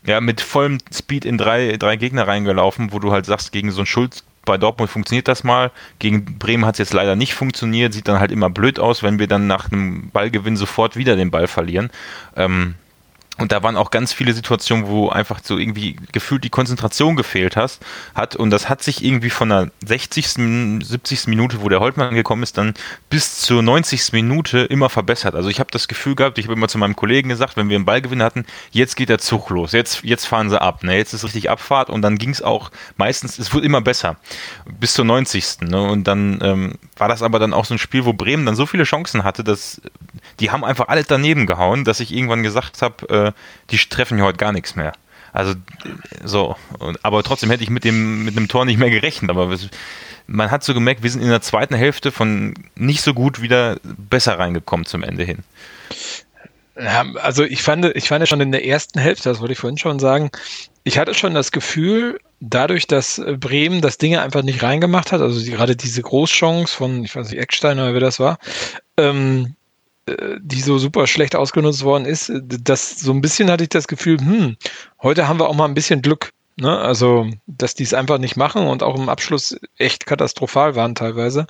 ja, mit vollem Speed in drei, drei Gegner reingelaufen, wo du halt sagst, gegen so einen Schulz bei Dortmund funktioniert das mal. Gegen Bremen hat es jetzt leider nicht funktioniert. Sieht dann halt immer blöd aus, wenn wir dann nach einem Ballgewinn sofort wieder den Ball verlieren. Ähm, und da waren auch ganz viele Situationen, wo einfach so irgendwie gefühlt die Konzentration gefehlt hast, hat. Und das hat sich irgendwie von der 60., 70. Minute, wo der Holtmann gekommen ist, dann bis zur 90. Minute immer verbessert. Also ich habe das Gefühl gehabt, ich habe immer zu meinem Kollegen gesagt, wenn wir einen Ballgewinn hatten, jetzt geht der Zug los, jetzt, jetzt fahren sie ab. Ne? Jetzt ist richtig Abfahrt und dann ging es auch meistens, es wurde immer besser. Bis zur 90. Ne? Und dann ähm, war das aber dann auch so ein Spiel, wo Bremen dann so viele Chancen hatte, dass die haben einfach alles daneben gehauen, dass ich irgendwann gesagt habe, äh, die treffen hier heute gar nichts mehr. Also so, aber trotzdem hätte ich mit dem mit einem Tor nicht mehr gerechnet. Aber man hat so gemerkt, wir sind in der zweiten Hälfte von nicht so gut wieder besser reingekommen zum Ende hin. Also ich fand, ich fand schon in der ersten Hälfte, das wollte ich vorhin schon sagen, ich hatte schon das Gefühl, dadurch, dass Bremen das Ding einfach nicht reingemacht hat, also gerade diese Großchance von, ich weiß nicht, Eckstein oder wer das war, ähm, die so super schlecht ausgenutzt worden ist, das so ein bisschen hatte ich das Gefühl, hm, heute haben wir auch mal ein bisschen Glück. Ne? Also, dass die es einfach nicht machen und auch im Abschluss echt katastrophal waren teilweise.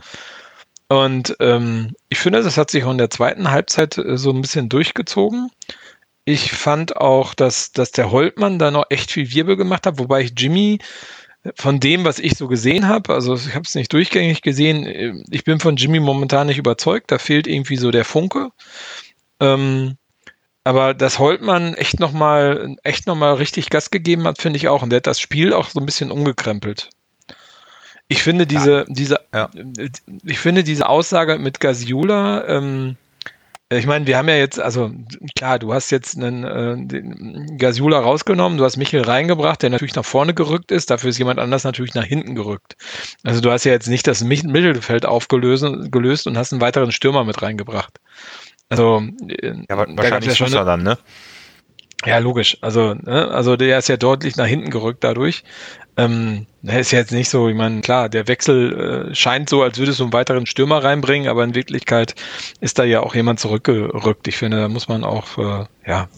Und ähm, ich finde, das hat sich auch in der zweiten Halbzeit äh, so ein bisschen durchgezogen. Ich fand auch, dass, dass der Holtmann da noch echt viel Wirbel gemacht hat, wobei ich Jimmy von dem, was ich so gesehen habe, also ich habe es nicht durchgängig gesehen, ich bin von Jimmy momentan nicht überzeugt, da fehlt irgendwie so der Funke. Ähm, aber dass Holtmann echt nochmal echt noch mal richtig Gas gegeben hat, finde ich auch. Und der hat das Spiel auch so ein bisschen umgekrempelt. Ich finde diese, ja. diese, ja. ich finde diese Aussage mit Gaziula, ähm, ich meine, wir haben ja jetzt, also klar, du hast jetzt einen äh, Gasiula rausgenommen, du hast Michel reingebracht, der natürlich nach vorne gerückt ist, dafür ist jemand anders natürlich nach hinten gerückt. Also du hast ja jetzt nicht das Mittelfeld aufgelöst gelöst und hast einen weiteren Stürmer mit reingebracht. Also äh, ja, wahrscheinlich ja schon, dann, ne? Ja, logisch. Also, ne? also der ist ja deutlich nach hinten gerückt dadurch. Ähm, ist ja jetzt nicht so, ich meine, klar, der Wechsel äh, scheint so, als würde es so einen weiteren Stürmer reinbringen, aber in Wirklichkeit ist da ja auch jemand zurückgerückt. Ich finde, da muss man auch, äh, ja,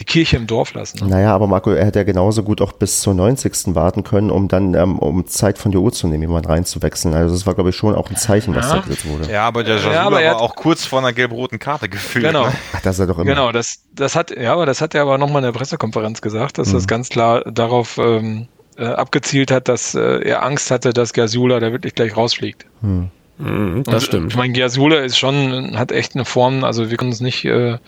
die Kirche im Dorf lassen. Naja, aber Marco, er hätte ja genauso gut auch bis zur 90. warten können, um dann, ähm, um Zeit von Jo zu nehmen, jemand reinzuwechseln. Also das war, glaube ich, schon auch ein Zeichen, was ja. da gesetzt wurde. Ja, aber der Jasula ja, aber war auch kurz vor einer gelb-roten Karte gefühlt. Genau. Ne? Ach, das ist er doch immer. Genau, das, das hat, ja, aber das hat er aber nochmal in der Pressekonferenz gesagt, dass mhm. das ganz klar darauf ähm, äh, abgezielt hat, dass äh, er Angst hatte, dass Gasula da wirklich gleich rausfliegt. Hm. Mhm, das Und, stimmt. Ich meine, Gasula ist schon, hat echt eine Form, also wir können uns nicht äh,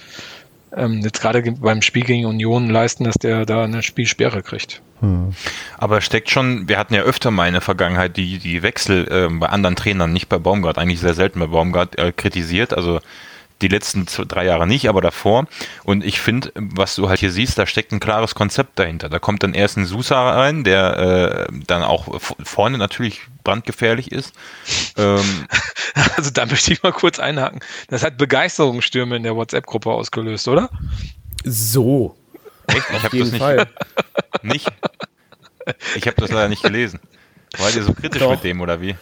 ähm, jetzt gerade beim Spiel gegen Union leisten, dass der da eine Spielsperre kriegt. Hm. Aber steckt schon, wir hatten ja öfter mal in der Vergangenheit die, die Wechsel äh, bei anderen Trainern, nicht bei Baumgart, eigentlich sehr selten bei Baumgart äh, kritisiert. Also die letzten zwei, drei Jahre nicht, aber davor. Und ich finde, was du halt hier siehst, da steckt ein klares Konzept dahinter. Da kommt dann erst ein Susa rein, der äh, dann auch vorne natürlich brandgefährlich ist. Ähm, also da möchte ich mal kurz einhaken. Das hat Begeisterungsstürme in der WhatsApp-Gruppe ausgelöst, oder? So. Echt? Ich habe das nicht. Fall. Nicht? Ich habe das leider nicht gelesen. War ihr so kritisch Doch. mit dem oder wie?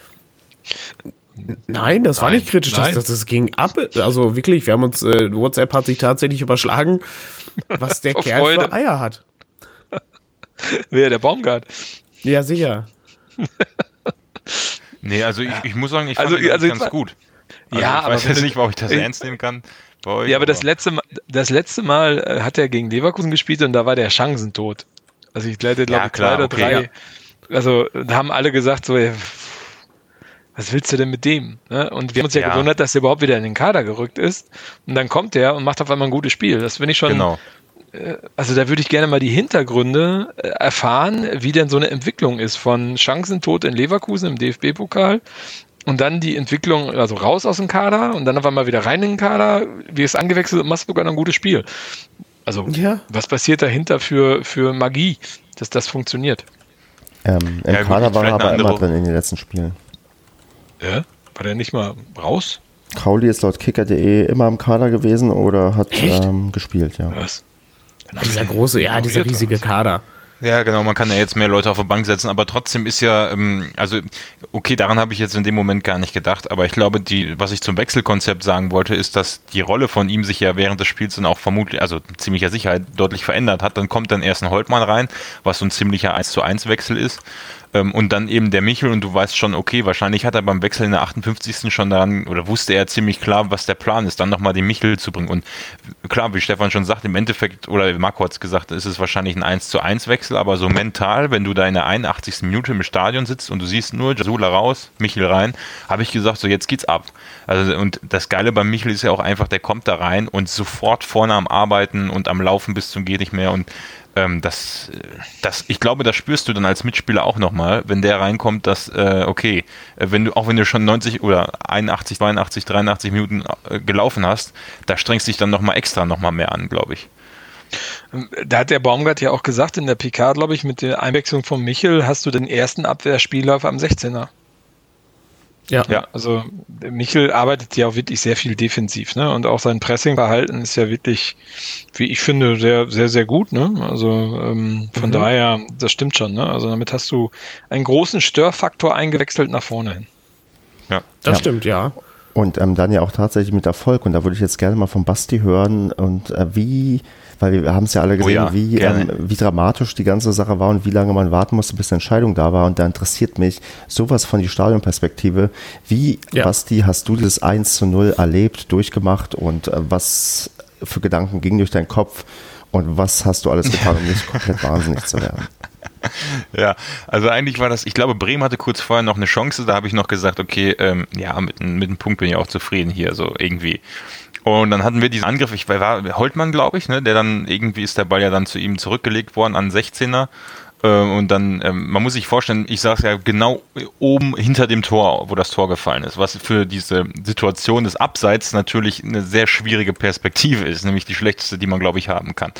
Nein, das Nein. war nicht kritisch. Das, das, das, ging ab. Also wirklich, wir haben uns, äh, WhatsApp hat sich tatsächlich überschlagen, was der Kerl Freude. für Eier hat. Wer, der Baumgart? Ja, sicher. nee, also ich, ich muss sagen, ich fand also, also ganz gut. Also ja, ich weiß jetzt nicht, warum ich das ernst nehmen kann. Euch, ja, aber, aber, das letzte Mal, das letzte Mal hat er gegen Leverkusen gespielt und da war der Chancentot. Also ich glaube, ja, zwei oder okay, drei. Ja. Also da haben alle gesagt, so, was willst du denn mit dem? Ne? Und wir haben uns ja, ja, gewundert, dass er überhaupt wieder in den Kader gerückt ist. Und dann kommt er und macht auf einmal ein gutes Spiel. Das finde ich schon. Genau. Äh, also da würde ich gerne mal die Hintergründe äh, erfahren, wie denn so eine Entwicklung ist von Chancentod in Leverkusen im DFB-Pokal und dann die Entwicklung, also raus aus dem Kader und dann auf einmal wieder rein in den Kader, wie es angewechselt und machst sogar noch ein gutes Spiel. Also, ja. was passiert dahinter für, für Magie, dass das funktioniert? Ähm, Im ja, Kader war er aber immer drin in den letzten Spielen. Ja? War der nicht mal raus? Crowley ist laut kicker.de immer im Kader gewesen oder hat ähm, gespielt, ja. Was? Dieser große, ja, dieser riesige Kader. Ja, genau, man kann ja jetzt mehr Leute auf die Bank setzen, aber trotzdem ist ja, ähm, also okay, daran habe ich jetzt in dem Moment gar nicht gedacht, aber ich glaube, die, was ich zum Wechselkonzept sagen wollte, ist, dass die Rolle von ihm sich ja während des Spiels dann auch vermutlich, also ziemlicher Sicherheit deutlich verändert hat. Dann kommt dann erst ein Holtmann rein, was so ein ziemlicher 1 zu 1 Wechsel ist. Ähm, und dann eben der Michel und du weißt schon, okay, wahrscheinlich hat er beim Wechsel in der 58. schon daran, oder wusste er ziemlich klar, was der Plan ist, dann nochmal den Michel zu bringen. Und klar, wie Stefan schon sagt, im Endeffekt, oder Marco hat es gesagt, ist es wahrscheinlich ein 1 zu 1 Wechsel, aber so mental, wenn du da in der 81. Minute im Stadion sitzt und du siehst nur Jasula raus, Michel rein, habe ich gesagt, so jetzt geht's ab. Also, und das Geile beim Michel ist ja auch einfach, der kommt da rein und sofort vorne am Arbeiten und am Laufen bis zum geht nicht mehr und ähm, das, das, ich glaube, das spürst du dann als Mitspieler auch nochmal, wenn der reinkommt, dass, äh, okay, äh, wenn du, auch wenn du schon 90 oder 81, 82, 83 Minuten äh, gelaufen hast, da strengst du dich dann nochmal extra nochmal mehr an, glaube ich. Da hat der Baumgart ja auch gesagt in der PK, glaube ich, mit der Einwechslung von Michel hast du den ersten Abwehrspieler am 16er. Ja. ja, also Michel arbeitet ja auch wirklich sehr viel defensiv, ne? Und auch sein Pressingverhalten ist ja wirklich, wie ich finde, sehr, sehr, sehr gut, ne? Also ähm, von mhm. daher, das stimmt schon, ne? Also damit hast du einen großen Störfaktor eingewechselt nach vorne hin. Ja, das ja. stimmt, ja. Und ähm, dann ja auch tatsächlich mit Erfolg. Und da würde ich jetzt gerne mal von Basti hören und äh, wie, weil wir haben es ja alle gesehen, Oh ja, wie, ähm, wie dramatisch die ganze Sache war und wie lange man warten musste, bis eine Entscheidung da war. Und da interessiert mich sowas von die Stadionperspektive. Wie, Ja. Basti, hast du dieses 1 zu 0 erlebt, durchgemacht und äh, was für Gedanken gingen durch deinen Kopf? Und was hast du alles getan, um nicht komplett wahnsinnig zu werden? Ja, also eigentlich war das, ich glaube, Bremen hatte kurz vorher noch eine Chance, da habe ich noch gesagt, okay, ähm, ja, mit, mit einem Punkt bin ich auch zufrieden hier, so irgendwie. Und dann hatten wir diesen Angriff, ich war Holtmann, glaube ich, ne, der dann irgendwie ist der Ball ja dann zu ihm zurückgelegt worden an 16er. Ähm, Und dann, ähm, man muss sich vorstellen, ich saß ja genau oben hinter dem Tor, wo das Tor gefallen ist, was für diese Situation des Abseits natürlich eine sehr schwierige Perspektive ist, nämlich die schlechteste, die man, glaube ich, haben kann.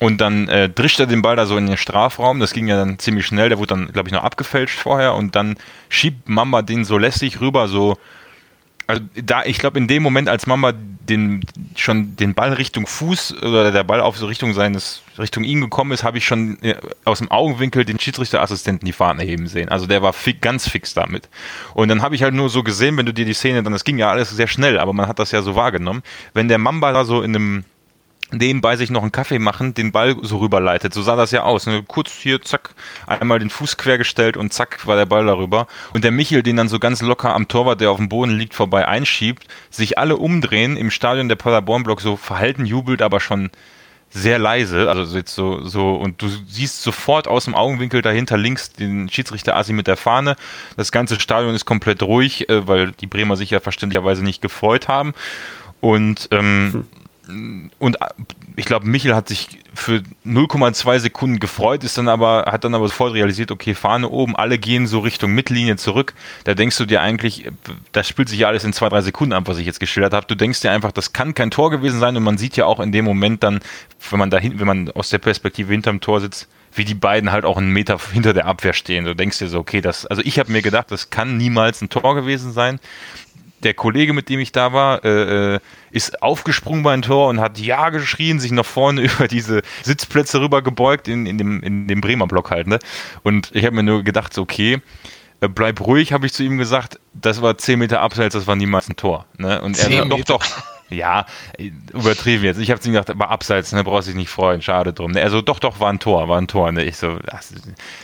Und dann äh, drischt er den Ball da so in den Strafraum. Das ging ja dann ziemlich schnell. Der wurde dann, glaube ich, noch abgefälscht vorher. Und dann schiebt Mamba den so lässig rüber, so. Also da, ich glaube, in dem Moment, als Mamba den, schon den Ball Richtung Fuß oder der Ball auf so Richtung seines, Richtung ihn gekommen ist, habe ich schon äh, aus dem Augenwinkel den Schiedsrichterassistenten die Fahne heben sehen. Also der war fi ganz fix damit. Und dann habe ich halt nur so gesehen, wenn du dir die Szene, dann, das ging ja alles sehr schnell, aber man hat das ja so wahrgenommen, wenn der Mamba da so in einem nebenbei sich noch einen Kaffee machen, den Ball so rüberleitet. So sah das ja aus. Ne? Kurz hier, zack, einmal den Fuß quergestellt und zack, war der Ball darüber. Und der Michel, den dann so ganz locker am Torwart, der auf dem Boden liegt, vorbei einschiebt, sich alle umdrehen, im Stadion der Paderborn-Block so verhalten jubelt, aber schon sehr leise, also jetzt so, so, und du siehst sofort aus dem Augenwinkel dahinter links den Schiedsrichter Asi mit der Fahne. Das ganze Stadion ist komplett ruhig, äh, weil die Bremer sich ja verständlicherweise nicht gefreut haben. Und ähm, und äh, ich glaube, Michel hat sich für 0,2 Sekunden gefreut, ist dann aber, hat dann aber sofort realisiert, okay, Fahne oben, alle gehen so Richtung Mittellinie zurück. Da denkst du dir eigentlich, das spielt sich ja alles in zwei, drei Sekunden ab, was ich jetzt geschildert habe. Du denkst dir einfach, das kann kein Tor gewesen sein und man sieht ja auch in dem Moment dann, wenn man da hin, wenn man aus der Perspektive hinterm Tor sitzt, wie die beiden halt auch einen Meter hinter der Abwehr stehen. Du denkst dir so, okay, das, also ich habe mir gedacht, das kann niemals ein Tor gewesen sein der Kollege, mit dem ich da war, äh, äh, ist aufgesprungen beim Tor und hat Ja geschrien, sich nach vorne über diese Sitzplätze rüber gebeugt, in, in, dem, in dem Bremer Block halt. Ne? Und ich habe mir nur gedacht, so, okay, äh, bleib ruhig, habe ich zu ihm gesagt. Das war 10 Meter abseits, das war niemals ein Tor. Ne? Und er 10 sagt, doch, doch. Ja, übertrieben jetzt. Ich habe zu ihm gesagt, aber abseits, ne, brauchst dich nicht freuen, schade drum. Ne? Er so, doch, doch, war ein Tor, war ein Tor. Ne? Ich so, ach,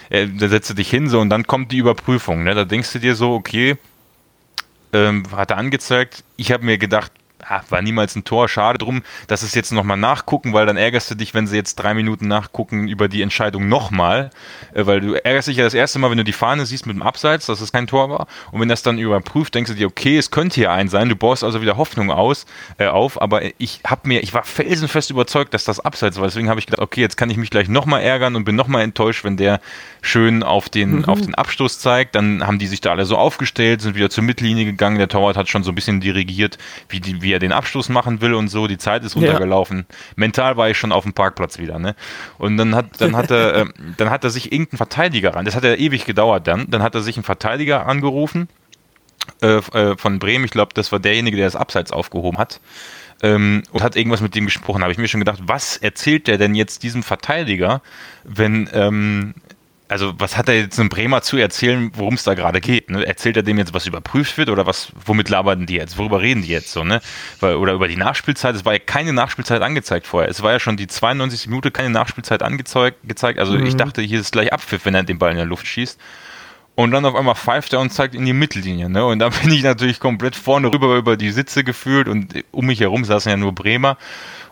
da setzt du dich hin so und dann kommt die Überprüfung. Ne? Da denkst du dir so, okay, ähm, hat er angezeigt. Ich habe mir gedacht, ah, war niemals ein Tor, schade drum, dass es jetzt nochmal nachgucken, weil dann ärgerst du dich, wenn sie jetzt drei Minuten nachgucken über die Entscheidung nochmal, äh, weil du ärgerst dich ja das erste Mal, wenn du die Fahne siehst mit dem Abseits, dass es kein Tor war. Und wenn das dann überprüft, denkst du dir, okay, es könnte hier ein sein, du baust also wieder Hoffnung aus, äh, auf, aber ich habe mir, ich war felsenfest überzeugt, dass das Abseits war, deswegen habe ich gedacht, okay, jetzt kann ich mich gleich nochmal ärgern und bin nochmal enttäuscht, wenn der schön auf den, auf den Abstoß zeigt, dann haben die sich da alle so aufgestellt, sind wieder zur Mittellinie gegangen, der Torwart hat schon so ein bisschen dirigiert, wie, die, wie er den Abstoß machen will und so, die Zeit ist runtergelaufen. Mental war ich schon auf dem Parkplatz wieder, ne? Und dann hat, dann hat er, ähm, dann hat er sich irgendein Verteidiger ran, das hat ja ewig gedauert dann, dann hat er sich einen Verteidiger angerufen, äh, äh, von Bremen, ich glaube, das war derjenige, der das Abseits aufgehoben hat. Ähm, und hat irgendwas mit dem gesprochen. Habe ich mir schon gedacht, was erzählt der denn jetzt diesem Verteidiger, wenn, ähm, also was hat er jetzt einem Bremer zu erzählen, worum es da gerade geht? Ne? Erzählt er dem jetzt, was überprüft wird oder was, womit labern die jetzt? Worüber reden die jetzt so, ne? Weil, oder über die Nachspielzeit, es war ja keine Nachspielzeit angezeigt vorher. Es war ja schon die 92. Minute keine Nachspielzeit angezeigt, gezeigt. Also ich dachte, hier ist gleich Abpfiff, wenn er den Ball in der Luft schießt. Und dann auf einmal pfeift er und zeigt in die Mittellinie. Ne? Und da bin ich natürlich komplett vorne rüber über die Sitze gefühlt und um mich herum saßen ja nur Bremer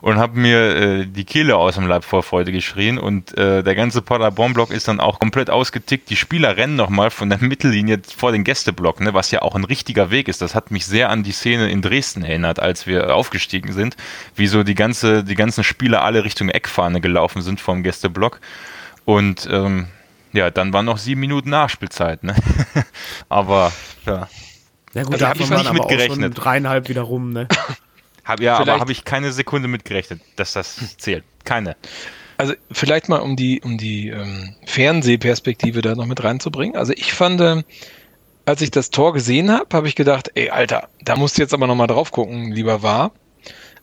und habe mir äh, die Kehle aus dem Leib vor Freude geschrien. Und äh, der ganze Paderborn-Block ist dann auch komplett ausgetickt. Die Spieler rennen nochmal von der Mittellinie vor den Gästeblock, ne? was ja auch ein richtiger Weg ist. Das hat mich sehr an die Szene in Dresden erinnert, als wir aufgestiegen sind, wie so die, ganze, die ganzen Spieler alle Richtung Eckfahne gelaufen sind vom Gästeblock. Und ähm, ja, dann waren noch sieben Minuten Nachspielzeit, ne? Aber ja, Ja gut, Also da hab ich hat man nicht aber auch schon mitgerechnet. dreieinhalb wieder rum, ne? hab, ja aber Vielleicht- habe ich keine Sekunde mitgerechnet, dass das zählt. Keine. Also vielleicht mal um die, um die ähm, Fernsehperspektive da noch mit reinzubringen. Also ich fand, ähm, als ich das Tor gesehen habe, habe ich gedacht, ey Alter, da musst du jetzt aber nochmal drauf gucken, lieber war.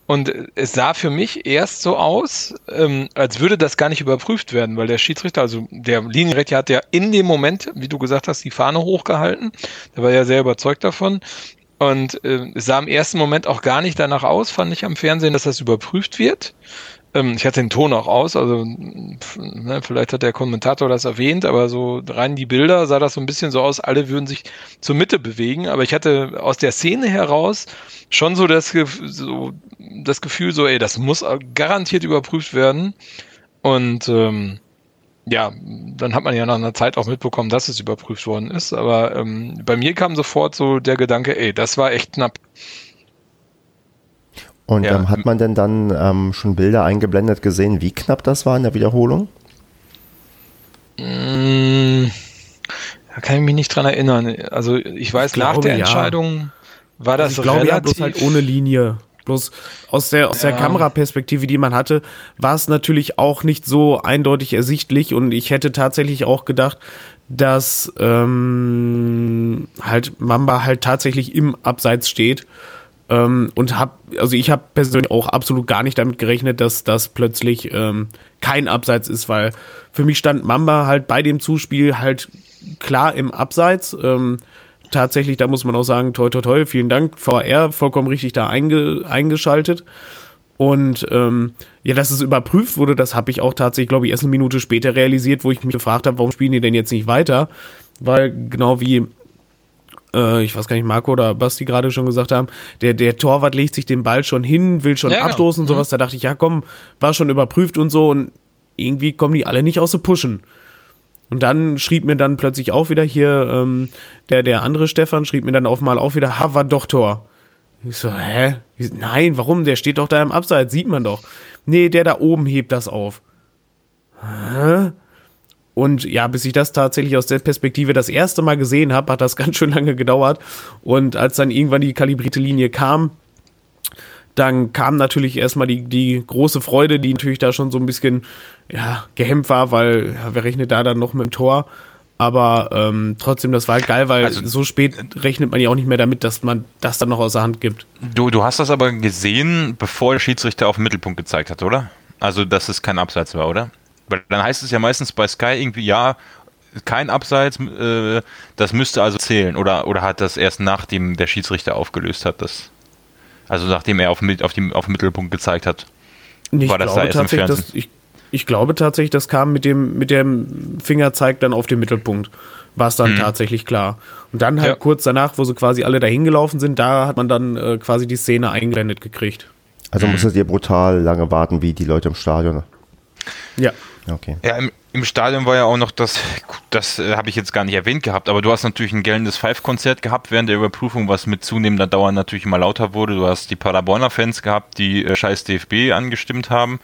Und äh, es sah für mich erst so aus, ähm, als würde das gar nicht überprüft werden, weil der Schiedsrichter, also der Linienrichter hat ja in dem Moment, wie du gesagt hast, die Fahne hochgehalten. Der war ja sehr überzeugt davon. Und äh, es sah im ersten Moment auch gar nicht danach aus, fand ich am Fernsehen, dass das überprüft wird. Ähm, ich hatte den Ton auch aus, also ne, vielleicht hat der Kommentator das erwähnt, aber so rein die Bilder sah das so ein bisschen so aus, alle würden sich zur Mitte bewegen. Aber ich hatte aus der Szene heraus schon so das, so das Gefühl, so, ey, das muss garantiert überprüft werden. Und ähm, ja, dann hat man ja nach einer Zeit auch mitbekommen, dass es überprüft worden ist. Aber ähm, bei mir kam sofort so der Gedanke, ey, das war echt knapp. Und ja. ähm, hat man denn dann ähm, schon Bilder eingeblendet gesehen, wie knapp das war in der Wiederholung? Mmh, da kann ich mich nicht dran erinnern. Also ich weiß, ich nach der Entscheidung ja. war das also ich glaube, relativ... Ja, bloß halt ohne Linie. Bloß aus der, aus der Kameraperspektive, die man hatte, war es natürlich auch nicht so eindeutig ersichtlich und ich hätte tatsächlich auch gedacht, dass ähm, halt Mamba halt tatsächlich im Abseits steht. Ähm, und hab, also ich habe persönlich auch absolut gar nicht damit gerechnet, dass das plötzlich ähm, kein Abseits ist, weil für mich stand Mamba halt bei dem Zuspiel halt klar im Abseits. Ähm, tatsächlich, da muss man auch sagen, toi, toi, toi, vielen Dank, VR, vollkommen richtig da einge, eingeschaltet. Und ähm, ja, dass es überprüft wurde, das habe ich auch tatsächlich, glaube ich, erst eine Minute später realisiert, wo ich mich gefragt habe, warum spielen die denn jetzt nicht weiter? Weil genau wie äh, ich weiß gar nicht, Marco oder Basti gerade schon gesagt haben, der, der Torwart legt sich den Ball schon hin, will schon ja, genau. abstoßen und sowas. Mhm. Da dachte ich, ja komm, war schon überprüft und so und irgendwie kommen die alle nicht aus dem Pushen. Und dann schrieb mir dann plötzlich auch wieder hier, ähm, der, der andere Stefan schrieb mir dann auf mal auch wieder, ha, war doch Tor. Ich so, hä? Nein, warum? Der steht doch da im Abseits, sieht man doch. Nee, der da oben hebt das auf. Hä? Und ja, bis ich das tatsächlich aus der Perspektive das erste Mal gesehen habe, hat das ganz schön lange gedauert. Und als dann irgendwann die kalibrierte Linie kam, dann kam natürlich erstmal die, die große Freude, die natürlich da schon so ein bisschen ja, gehemmt war, weil ja, wer rechnet da dann noch mit dem Tor? Aber ähm, trotzdem, das war geil, weil also, so spät rechnet man ja auch nicht mehr damit, dass man das dann noch aus der Hand gibt. Du, du hast das aber gesehen, bevor der Schiedsrichter auf den Mittelpunkt gezeigt hat, oder? Also, dass es kein Abseits war, oder? Weil dann heißt es ja meistens bei Sky irgendwie, ja, kein Abseits, äh, das müsste also zählen. Oder, oder hat das erst nachdem der Schiedsrichter aufgelöst hat, das also nachdem er auf, auf, die, auf den Mittelpunkt gezeigt hat. Ich war das da erst im Fernsehen? Dass, ich, ich glaube tatsächlich, das kam mit dem, mit dem Fingerzeig dann auf den Mittelpunkt. War es dann mhm. tatsächlich klar. Und dann halt ja. kurz danach, wo sie quasi alle dahin gelaufen sind, da hat man dann äh, quasi die Szene eingeblendet gekriegt. Also mhm. musstet ihr brutal lange warten, wie die Leute im Stadion. Ja. Okay. Ja, im, im Stadion war ja auch noch das, das äh, habe ich jetzt gar nicht erwähnt gehabt, aber du hast natürlich ein gellendes Five-Konzert gehabt während der Überprüfung, was mit zunehmender Dauer natürlich immer lauter wurde. Du hast die Paderborner Fans gehabt, die äh, scheiß DFB angestimmt haben.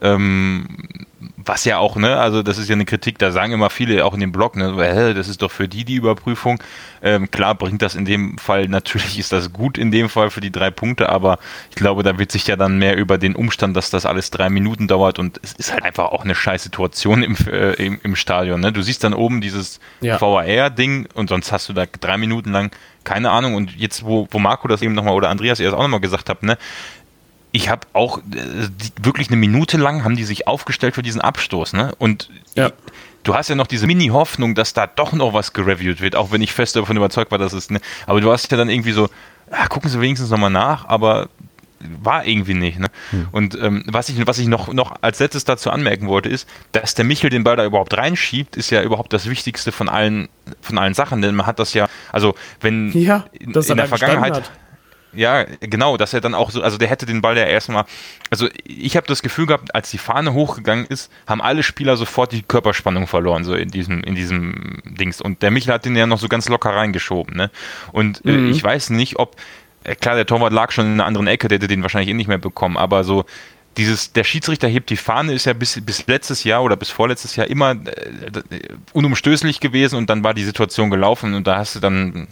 Ähm, was ja auch, ne, also das ist ja eine Kritik, da sagen immer viele auch in dem Blog, ne, well, das ist doch für die die Überprüfung. Ähm, klar bringt das in dem Fall, natürlich ist das gut in dem Fall für die drei Punkte, aber ich glaube, da wird sich ja dann mehr über den Umstand, dass das alles drei Minuten dauert und es ist halt einfach auch eine scheiß Situation im, äh, im, im, Stadion. Ne? Du siehst dann oben dieses ja. VAR-Ding und sonst hast du da drei Minuten lang keine Ahnung. Und jetzt, wo, wo Marco das eben nochmal oder Andreas erst auch nochmal gesagt hat, ne, ich habe auch äh, die, wirklich eine Minute lang haben die sich aufgestellt für diesen Abstoß, ne? Und ja. du hast ja noch diese Mini-Hoffnung, dass da doch noch was gereviewt wird, auch wenn ich fest davon überzeugt war, dass es, ne? Aber du hast ja dann irgendwie so, ach, gucken Sie wenigstens nochmal nach, aber war irgendwie nicht. Ne? Hm. Und ähm, was ich, was ich noch, noch als letztes dazu anmerken wollte, ist, dass der Michel den Ball da überhaupt reinschiebt, ist ja überhaupt das Wichtigste von allen, von allen Sachen, denn man hat das ja, also wenn ja, in, in der Vergangenheit. Ja, genau, dass er dann auch so, also der hätte den Ball ja erstmal, also ich habe das Gefühl gehabt, als die Fahne hochgegangen ist, haben alle Spieler sofort die Körperspannung verloren, so in diesem, in diesem Dings. Und der Michel hat den ja noch so ganz locker reingeschoben, ne? Und äh, mhm. ich weiß nicht, ob, äh, klar, der Torwart lag schon in einer anderen Ecke, der hätte den wahrscheinlich eh nicht mehr bekommen, aber so, dieses, der Schiedsrichter hebt die Fahne, ist ja bis, bis letztes Jahr oder bis vorletztes Jahr immer äh, unumstößlich gewesen und dann war die Situation gelaufen und da hast du dann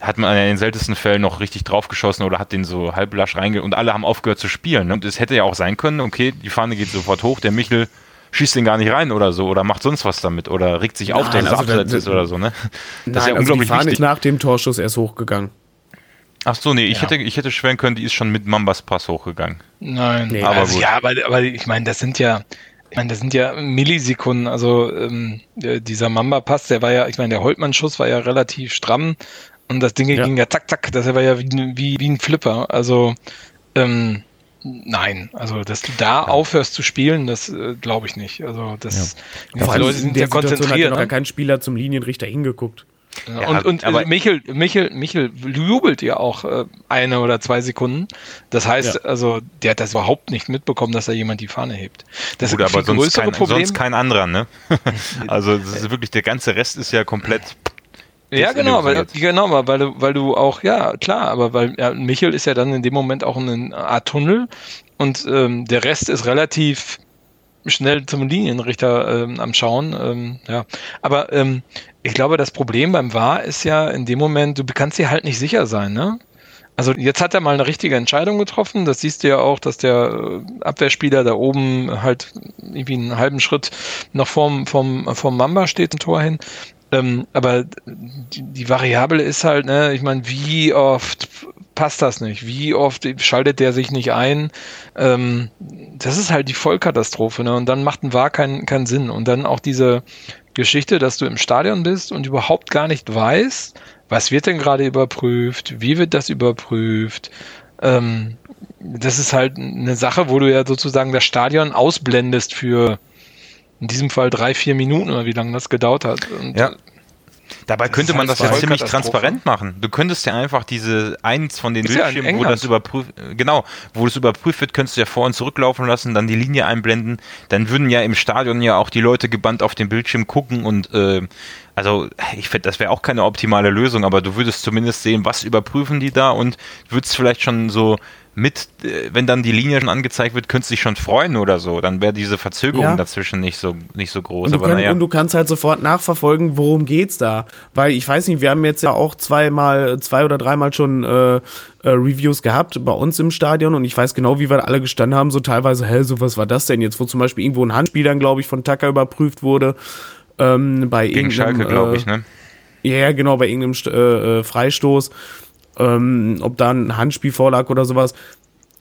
hat man in den seltensten Fällen noch richtig draufgeschossen oder hat den so halblasch reinge und alle haben aufgehört zu spielen. Ne? Und es hätte ja auch sein können, okay, die Fahne geht sofort hoch, der Michel schießt den gar nicht rein oder so oder macht sonst was damit oder regt sich Nein, auf, dass es also abseits ist oder so. Ne? Das Nein, ist ja also unglaublich die Fahne wichtig. ist nach dem Torschuss erst hochgegangen. Ach so, nee, ich, ja. hätte, ich hätte schwören können, die ist schon mit Mambas Pass hochgegangen. Nein, nee, aber also, ja, aber, aber ich meine, das sind ja, ich meine, das sind ja Millisekunden. Also ähm, dieser Mamba-Pass, der war ja, ich meine, der Holtmann-Schuss war ja relativ stramm Und das Ding Ja. ging ja zack, zack, das war ja wie, wie, wie ein Flipper. Also, ähm, nein, also dass du da aufhörst zu spielen, das äh, glaube ich nicht. Also das die Vor allem Leute in sind ja Situation hat ja konzentriert. Ne? kein Spieler zum Linienrichter hingeguckt. Ja, und und aber- aber Michel, Michel, Michel jubelt ja auch äh, eine oder zwei Sekunden. Das heißt, Ja. also der hat das überhaupt nicht mitbekommen, dass da jemand die Fahne hebt. Das Gut, viel aber sonst kein, Problem. sonst kein anderer, ne? also das ist wirklich, der ganze Rest ist ja komplett. Ja, genau, weil, genau, weil du, weil du auch, ja, klar, aber weil ja, Michel ist ja dann in dem Moment auch eine Art Tunnel und ähm, der Rest ist relativ schnell zum Linienrichter ähm, am Schauen. Ähm, ja, aber ähm, ich glaube, das Problem beim VAR ist ja in dem Moment, du kannst dir halt nicht sicher sein, ne? Also jetzt hat er mal eine richtige Entscheidung getroffen. Das siehst du ja auch, dass der äh, Abwehrspieler da oben halt irgendwie einen halben Schritt noch vorm, vom, vom Mamba steht, ein Tor hin. Ähm, aber die, die Variable ist halt, ne, ich meine, wie oft passt das nicht? Wie oft schaltet der sich nicht ein? Ähm, das ist halt die Vollkatastrophe, ne? Und dann macht ein VAR keinen keinen Sinn. Und dann auch diese Geschichte, dass du im Stadion bist und überhaupt gar nicht weißt, was wird denn gerade überprüft, wie wird das überprüft. Ähm, das ist halt eine Sache, wo du ja sozusagen das Stadion ausblendest für in diesem Fall drei, vier Minuten oder wie lange das gedauert hat. Und Ja. Dabei Das könnte ist man halt das ja ziemlich transparent machen. Du könntest ja einfach diese eins von den Ist ja Bildschirmen, wo das überprüft, genau, wo das überprüft wird, könntest du ja vor und zurücklaufen lassen, dann die Linie einblenden. Dann würden ja im Stadion ja auch die Leute gebannt auf den Bildschirm gucken und äh, also ich finde, das wäre auch keine optimale Lösung, aber du würdest zumindest sehen, was überprüfen die da und würdest vielleicht schon so mit, äh, wenn dann die Linie schon angezeigt wird, könntest du dich schon freuen oder so. Dann wäre diese Verzögerung Ja. dazwischen nicht so nicht so groß. Und du, aber könnt, naja. und du kannst halt sofort nachverfolgen, worum geht's da. Weil ich weiß nicht, wir haben jetzt ja auch zweimal, zwei oder dreimal schon äh, äh, Reviews gehabt bei uns im Stadion und ich weiß genau, wie wir alle gestanden haben, so teilweise, hä, so was war das denn jetzt, wo zum Beispiel irgendwo ein Handspiel dann, glaube ich, von Tucker überprüft wurde. Ähm, bei gegen Schalke, glaube äh, ich, ne? Ja, genau, bei irgendeinem äh, äh, Freistoß, ähm, ob da ein Handspiel vorlag oder sowas.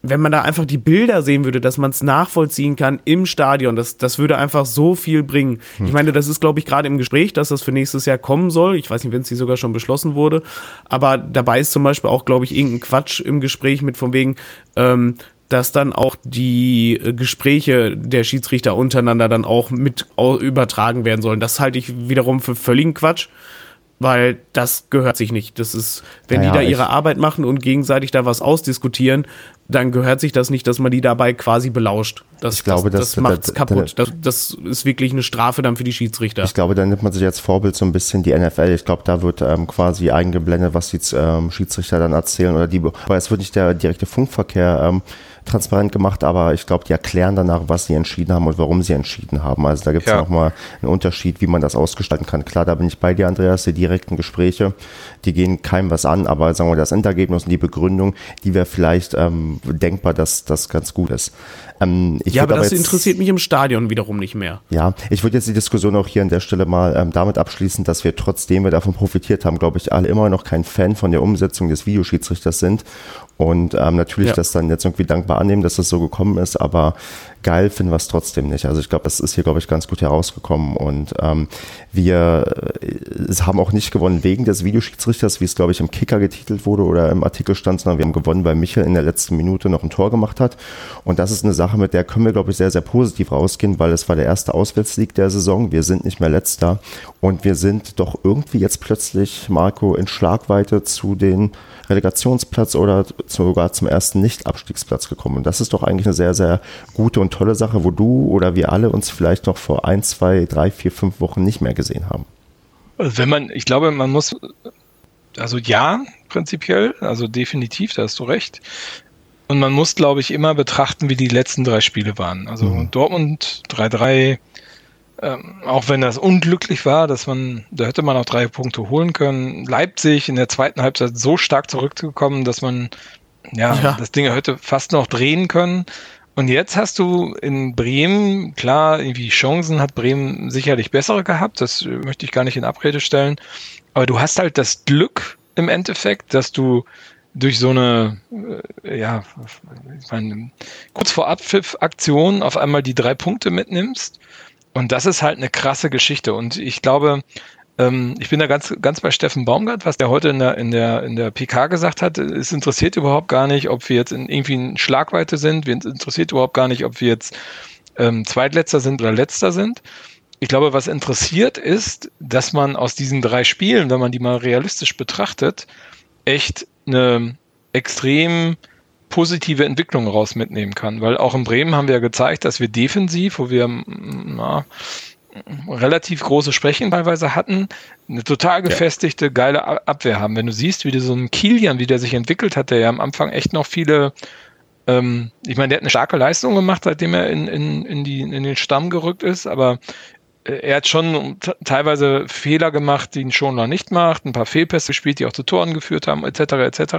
Wenn man da einfach die Bilder sehen würde, dass man es nachvollziehen kann im Stadion, das, das würde einfach so viel bringen. Ich meine, das ist, glaube ich, gerade im Gespräch, dass das für nächstes Jahr kommen soll. Ich weiß nicht, wenn es hier sogar schon beschlossen wurde. Aber dabei ist zum Beispiel auch, glaube ich, irgendein Quatsch im Gespräch mit von wegen, ähm, dass dann auch die äh, Gespräche der Schiedsrichter untereinander dann auch mit übertragen werden sollen. Das halte ich wiederum für völligen Quatsch, weil das gehört sich nicht. Das ist, wenn Naja, die da ich- ihre Arbeit machen und gegenseitig da was ausdiskutieren, dann gehört sich das nicht, dass man die dabei quasi belauscht. Das, Ich glaube, das, dass- das macht's da- da- kaputt. Das, das ist wirklich eine Strafe dann für die Schiedsrichter. Ich glaube, da nimmt man sich als Vorbild so ein bisschen die NFL. Ich glaube, da wird ähm, quasi eingeblendet, was die ähm, Schiedsrichter dann erzählen oder die, weil es wird nicht der direkte Funkverkehr ähm, transparent gemacht, aber ich glaube, die erklären danach, was sie entschieden haben und warum sie entschieden haben. Also da gibt es Ja. nochmal einen Unterschied, wie man das ausgestalten kann. Klar, da bin ich bei dir, Andreas, die direkten Gespräche, die gehen keinem was an, aber sagen wir, das Endergebnis und die Begründung, die wäre vielleicht ähm, denkbar, dass das ganz gut ist. Ähm, ja, würd aber das jetzt- interessiert mich im Stadion wiederum nicht mehr. ja, ich würde jetzt die Diskussion auch hier an der Stelle mal ähm, damit abschließen, dass wir trotzdem wir davon profitiert haben, glaube ich, alle immer noch kein Fan von der Umsetzung des Videoschiedsrichters sind und ähm, natürlich Ja. das dann jetzt irgendwie dankbar annehmen, dass das so gekommen ist, aber geil finden wir es trotzdem nicht. Also ich glaube, das ist hier, glaube ich, ganz gut herausgekommen und ähm, wir äh, haben auch nicht gewonnen wegen des Videoschiedsrichters, wie es, glaube ich, im Kicker getitelt wurde oder im Artikel stand, sondern wir haben gewonnen, weil Michel in der letzten Minute noch ein Tor gemacht hat und das ist eine Sache, mit der können wir, glaube ich, sehr, sehr positiv rausgehen, weil es war der erste Auswärtssieg der Saison. Wir sind nicht mehr letzter und wir sind doch irgendwie jetzt plötzlich, Marco, in Schlagweite zu den Relegationsplatz oder sogar zum ersten Nicht-Abstiegsplatz gekommen. Und das ist doch eigentlich eine sehr, sehr gute und tolle Sache, wo du oder wir alle uns vielleicht noch vor ein, zwei, drei, vier, fünf Wochen nicht mehr gesehen haben. Wenn man, ich glaube, man muss, also ja, prinzipiell, also definitiv, da hast du recht. Und man muss, glaube ich, immer betrachten, wie die letzten drei Spiele waren. Also Mhm. Dortmund 3-3, ähm, auch wenn das unglücklich war, dass man, da hätte man auch drei Punkte holen können. Leipzig in der zweiten Halbzeit so stark zurückgekommen, dass man ja, Ja. das Ding hätte fast noch drehen können. Und jetzt hast du in Bremen, klar, irgendwie Chancen hat Bremen sicherlich bessere gehabt, das äh, möchte ich gar nicht in Abrede stellen. Aber du hast halt das Glück im Endeffekt, dass du durch so eine, äh, ja, ich meine, kurz vor Abpfiff-Aktion auf einmal die drei Punkte mitnimmst. Und das ist halt eine krasse Geschichte. Und ich glaube, Ähm, ich bin da ganz, ganz bei Steffen Baumgart, was der heute in der, in der, in der PK gesagt hat. Es interessiert überhaupt gar nicht, ob wir jetzt in irgendwie in Schlagweite sind. Wir interessiert überhaupt gar nicht, ob wir jetzt ähm, Zweitletzter sind oder Letzter sind. Ich glaube, was interessiert ist, dass man aus diesen drei Spielen, wenn man die mal realistisch betrachtet, echt eine extrem positive Entwicklung raus mitnehmen kann. Weil auch in Bremen haben wir ja gezeigt, dass wir defensiv, wo wir na, relativ große Schwächen teilweise hatten, eine total gefestigte, ja. geile Abwehr haben. Wenn du siehst, wie du so ein Kilian, wie der sich entwickelt hat, der ja am Anfang echt noch viele, ähm, ich meine, der hat eine starke Leistung gemacht, seitdem er in, in, in, die, in den Stamm gerückt ist, aber er hat schon teilweise Fehler gemacht, die ein Schonler nicht macht, ein paar Fehlpässe gespielt, die auch zu Toren geführt haben, etc. etc.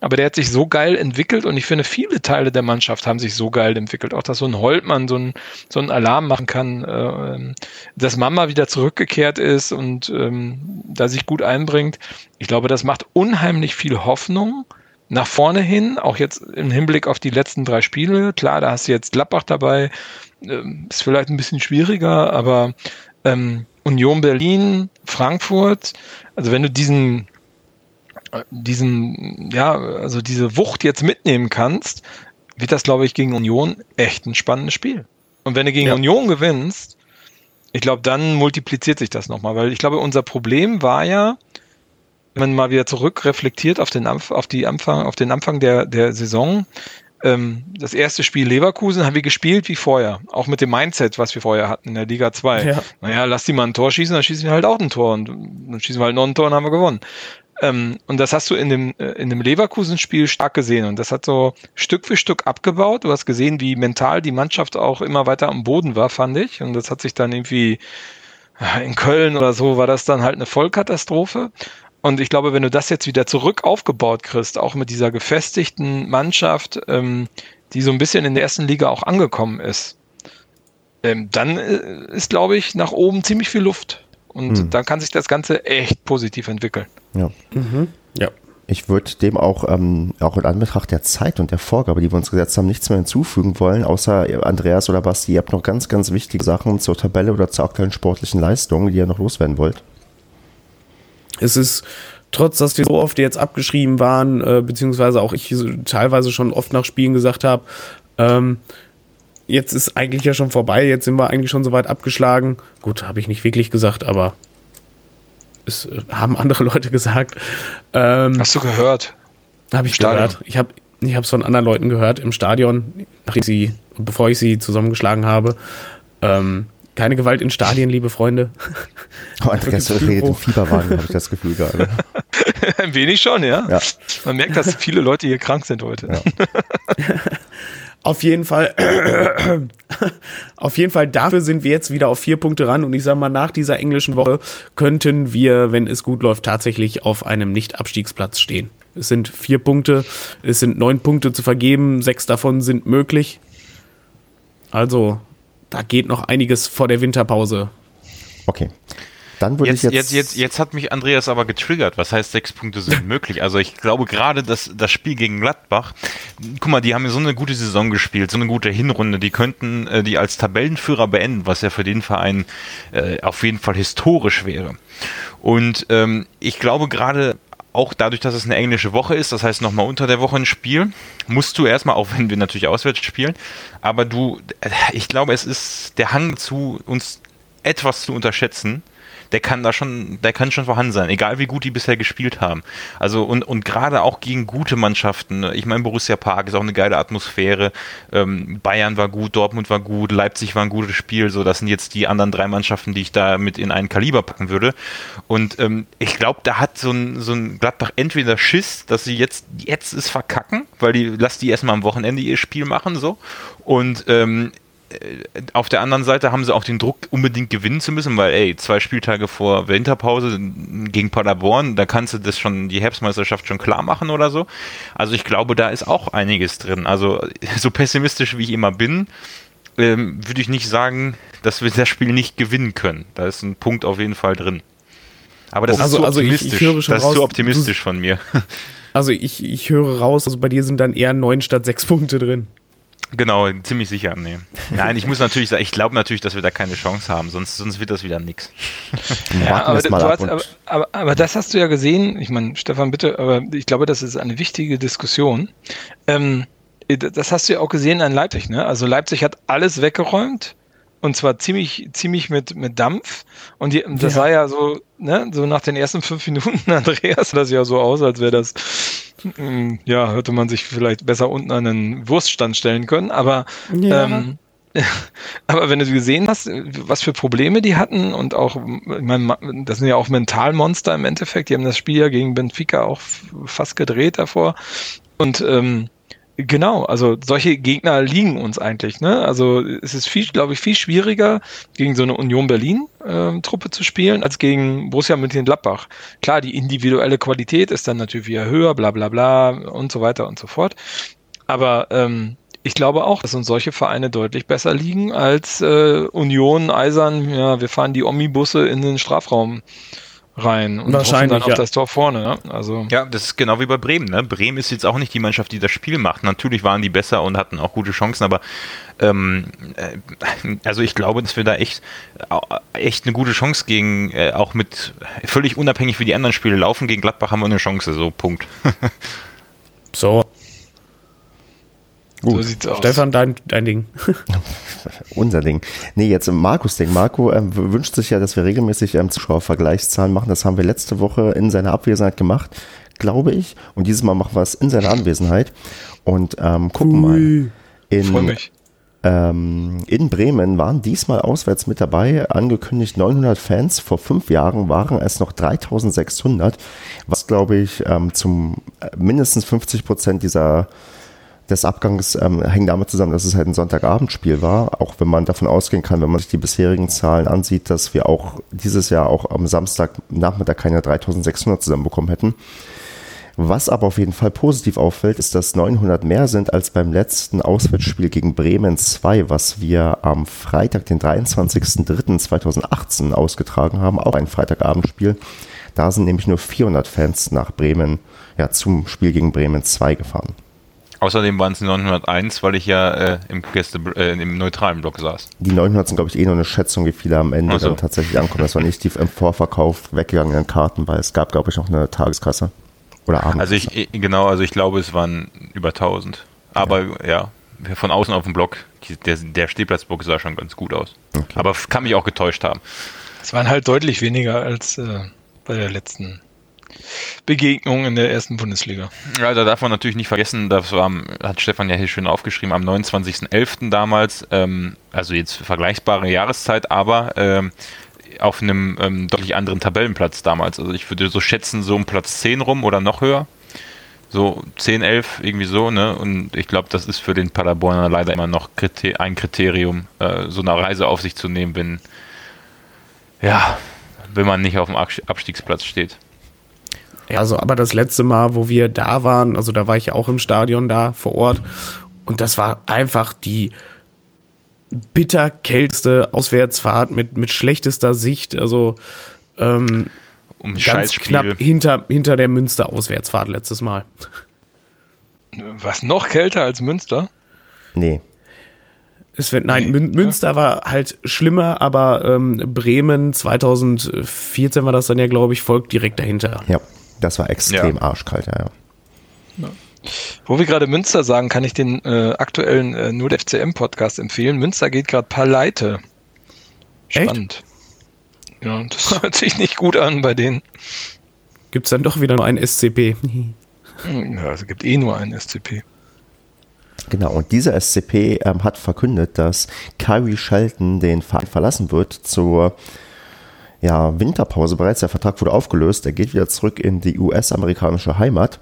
Aber der hat sich so geil entwickelt und ich finde, viele Teile der Mannschaft haben sich so geil entwickelt. Auch dass so ein Holtmann so ein, so ein Alarm machen kann, äh, dass Mama wieder zurückgekehrt ist und ähm, da sich gut einbringt. Ich glaube, das macht unheimlich viel Hoffnung nach vorne hin, auch jetzt im Hinblick auf die letzten drei Spiele. Klar, da hast du jetzt Gladbach dabei, ähm, ist vielleicht ein bisschen schwieriger, aber ähm, Union Berlin, Frankfurt, also wenn du diesen, diesen, ja, also diese Wucht jetzt mitnehmen kannst, wird das, glaube ich, gegen Union echt ein spannendes Spiel. Und wenn du gegen ja. Union gewinnst, ich glaube, dann multipliziert sich das nochmal, weil ich glaube, unser Problem war ja, wenn man mal wieder zurückreflektiert auf den, auf die Anfang, auf den Anfang der, der Saison, ähm, das erste Spiel Leverkusen haben wir gespielt wie vorher. Auch mit dem Mindset, was wir vorher hatten in der Liga 2. Ja. Naja, lass die mal ein Tor schießen, dann schießen wir halt auch ein Tor und dann schießen wir halt noch ein Tor und haben wir gewonnen. Ähm, und das hast du in dem, äh, in dem Leverkusen-Spiel stark gesehen. Und das hat so Stück für Stück abgebaut. Du hast gesehen, wie mental die Mannschaft auch immer weiter am Boden war, fand ich. Und das hat sich dann irgendwie in Köln oder so war das dann halt eine Vollkatastrophe. Und ich glaube, wenn du das jetzt wieder zurück aufgebaut kriegst, auch mit dieser gefestigten Mannschaft, ähm, die so ein bisschen in der ersten Liga auch angekommen ist, ähm, dann äh, ist, glaube ich, nach oben ziemlich viel Luft. Und hm. dann kann sich das Ganze echt positiv entwickeln. Ja. Mhm. ja. Ich würde dem auch, ähm, auch in Anbetracht der Zeit und der Vorgabe, die wir uns gesetzt haben, nichts mehr hinzufügen wollen, außer Andreas oder Basti, ihr habt noch ganz, ganz wichtige Sachen zur Tabelle oder zur aktuellen sportlichen Leistung, die ihr noch loswerden wollt. Es ist trotz, dass wir so oft jetzt abgeschrieben waren, äh, beziehungsweise auch ich teilweise schon oft nach Spielen gesagt habe, ähm, jetzt ist eigentlich ja schon vorbei, jetzt sind wir eigentlich schon so weit abgeschlagen. Gut, habe ich nicht wirklich gesagt, aber es äh, haben andere Leute gesagt. Ähm, Hast du gehört? Habe ich Stadion. gehört. Ich habe ich es von anderen Leuten gehört im Stadion, nachdem sie, bevor ich sie zusammengeschlagen habe. Ähm, keine Gewalt in Stadien, liebe Freunde. Oh, Andreas redet im Fieberwagen, habe ich das Gefühl gerade. Ein wenig schon, ja? ja. Man merkt, dass viele Leute hier krank sind heute. Ja. auf jeden Fall, auf jeden Fall, dafür sind wir jetzt wieder auf vier Punkte ran. Und ich sage mal, nach dieser englischen Woche könnten wir, wenn es gut läuft, tatsächlich auf einem Nicht-Abstiegsplatz stehen. Es sind vier Punkte, es sind neun Punkte zu vergeben, sechs davon sind möglich. Also da geht noch einiges vor der Winterpause. Okay. Dann würde jetzt, ich jetzt, jetzt, jetzt, jetzt hat mich Andreas aber getriggert. Was heißt, sechs Punkte sind möglich? Also ich glaube gerade, dass das Spiel gegen Gladbach, guck mal, die haben so eine gute Saison gespielt, so eine gute Hinrunde. Die könnten äh, die als Tabellenführer beenden, was ja für den Verein äh, auf jeden Fall historisch wäre. Und ähm, ich glaube gerade auch dadurch, dass es eine englische Woche ist, das heißt nochmal unter der Woche ein Spiel, musst du erstmal, auch wenn wir natürlich auswärts spielen, aber du, äh, ich glaube, es ist der Hang zu uns etwas zu unterschätzen, der kann da schon, der kann schon vorhanden sein, egal wie gut die bisher gespielt haben. Also und, und gerade auch gegen gute Mannschaften. Ne? Ich meine, Borussia Park ist auch eine geile Atmosphäre. Ähm, Bayern war gut, Dortmund war gut, Leipzig war ein gutes Spiel. So, das sind jetzt die anderen drei Mannschaften, die ich da mit in einen Kaliber packen würde. Und ähm, ich glaube, da hat so ein, so ein Gladbach entweder Schiss, dass sie jetzt, jetzt ist verkacken, weil die, lass die erstmal am Wochenende ihr Spiel machen, so. Und ähm, äh, auf der anderen Seite haben sie auch den Druck, unbedingt gewinnen zu müssen, weil, ey, zwei Spieltage vor Winterpause gegen Paderborn, da kannst du das schon, die Herbstmeisterschaft schon klar machen oder so. Also ich glaube, da ist auch einiges drin. Also so pessimistisch wie ich immer bin, ähm, würde ich nicht sagen, dass wir das Spiel nicht gewinnen können. Da ist ein Punkt auf jeden Fall drin. Aber das also, ist zu optimistisch. Also ich, ich das ist raus, zu optimistisch von mir. Also ich, ich höre raus, also bei dir sind dann eher neun statt sechs Punkte drin. Genau, ziemlich sicher. Nee. Nein, ich muss natürlich sagen, ich glaube natürlich, dass wir da keine Chance haben, sonst, sonst wird das wieder nix. Ja, aber, hast, aber, aber, aber, das hast du ja gesehen. Ich meine, Stefan, bitte, aber ich glaube, das ist eine wichtige Diskussion. Ähm, das hast du ja auch gesehen an Leipzig, ne? Also Leipzig hat alles weggeräumt und zwar ziemlich, ziemlich mit, mit Dampf. Und die, das ja. sah ja so, ne, so nach den ersten fünf Minuten, Andreas, sah das ja so aus, als wäre das hm, ja, hätte man sich vielleicht besser unten an einen Wurststand stellen können, aber ja. ähm, aber wenn du gesehen hast, was für Probleme die hatten und auch, ich meine, das sind ja auch Mentalmonster im Endeffekt, die haben das Spiel ja gegen Benfica auch fast gedreht davor und ähm, Genau, also solche Gegner liegen uns eigentlich. Ne? Also es ist viel, glaube ich, viel schwieriger, gegen so eine Union Berlin-Truppe ähm, zu spielen, als gegen Borussia Mönchengladbach. Klar, die individuelle Qualität ist dann natürlich wieder höher, bla bla bla und so weiter und so fort. Aber ähm, ich glaube auch, dass uns solche Vereine deutlich besser liegen als äh, Union, Eisern, ja, wir fahren die Omnibusse in den Strafraum rein und Wahrscheinlich, dann auf ja. das Tor vorne. Ne? Also ja, das ist genau wie bei Bremen. Ne? Bremen ist jetzt auch nicht die Mannschaft, die das Spiel macht. Natürlich waren die besser und hatten auch gute Chancen, aber ähm, äh, also ich glaube, dass wir da echt, äh, echt eine gute Chance gegen, äh, auch mit völlig unabhängig wie die anderen Spiele laufen. Gegen Gladbach haben wir eine Chance, so Punkt. so, Gut. So sieht's aus. Stefan, dein, dein Ding. Unser Ding. Nee, jetzt Markus Ding. Marco ähm, wünscht sich ja, dass wir regelmäßig ähm, Zuschauervergleichszahlen machen. Das haben wir letzte Woche in seiner Abwesenheit gemacht, glaube ich. Und dieses Mal machen wir es in seiner Anwesenheit. Und ähm, gucken Ui. mal. In. Ähm, in Bremen waren diesmal auswärts mit dabei, angekündigt 900 Fans. Vor fünf Jahren waren es noch 3600, was glaube ich ähm, zum äh, mindestens 50 Prozent dieser des Abgangs ähm, hängen damit zusammen, dass es halt ein Sonntagabendspiel war, auch wenn man davon ausgehen kann, wenn man sich die bisherigen Zahlen ansieht, dass wir auch dieses Jahr auch am Samstagnachmittag keine 3600 zusammenbekommen hätten. Was aber auf jeden Fall positiv auffällt, ist, dass 900 mehr sind als beim letzten Auswärtsspiel gegen Bremen 2, was wir am Freitag, den 23.03.2018 ausgetragen haben, auch ein Freitagabendspiel. Da sind nämlich nur 400 Fans nach Bremen, ja, zum Spiel gegen Bremen 2 gefahren. Außerdem waren es 901, weil ich ja äh, im, Gäste, äh, im neutralen Block saß. Die 900 sind, glaube ich, eh nur eine Schätzung, wie viele am Ende so. dann tatsächlich ankommen. Das war nicht die im Vorverkauf weggegangenen Karten, weil es gab, glaube ich, noch eine Tageskasse. Oder Abendkasse. Also ich, genau, also ich glaube, es waren über 1000. Aber ja, ja von außen auf dem Block, der, der Stehplatzblock sah schon ganz gut aus. Okay. Aber kann mich auch getäuscht haben. Es waren halt deutlich weniger als äh, bei der letzten Begegnung in der ersten Bundesliga. Ja, da darf man natürlich nicht vergessen, das war, hat Stefan ja hier schön aufgeschrieben, am 29.11. damals, ähm, also jetzt vergleichbare Jahreszeit, aber ähm, auf einem ähm, deutlich anderen Tabellenplatz damals. Also ich würde so schätzen, so um Platz 10 rum oder noch höher. So 10, 11, irgendwie so, ne? Und ich glaube, das ist für den Paderborner leider immer noch ein Kriterium, äh, so eine Reise auf sich zu nehmen, wenn, ja, wenn man nicht auf dem Abstiegsplatz steht. Ja, also, aber das letzte Mal, wo wir da waren, also da war ich auch im Stadion da vor Ort und das war einfach die bitterkälteste Auswärtsfahrt mit, mit schlechtester Sicht, also ähm, um ganz knapp hinter, hinter der Münster-Auswärtsfahrt letztes Mal. Was noch kälter als Münster? Nee. Es wird, nein, nee, Münster ja. war halt schlimmer, aber ähm, Bremen 2014 war das dann ja, glaube ich, folgt direkt dahinter. Ja. Das war extrem ja. arschkalt, ja. ja. Wo wir gerade Münster sagen, kann ich den äh, aktuellen äh, 0 FCM Podcast empfehlen. Münster geht gerade pleite. Spannend. Echt? Ja, das hört sich nicht gut an bei denen. Gibt es dann doch wieder nur einen SCP? ja, es gibt eh nur einen SCP. Genau, und dieser SCP ähm, hat verkündet, dass Kyrie Shelton den Verein verlassen wird zur ja, Winterpause bereits. Der Vertrag wurde aufgelöst. Er geht wieder zurück in die US-amerikanische Heimat.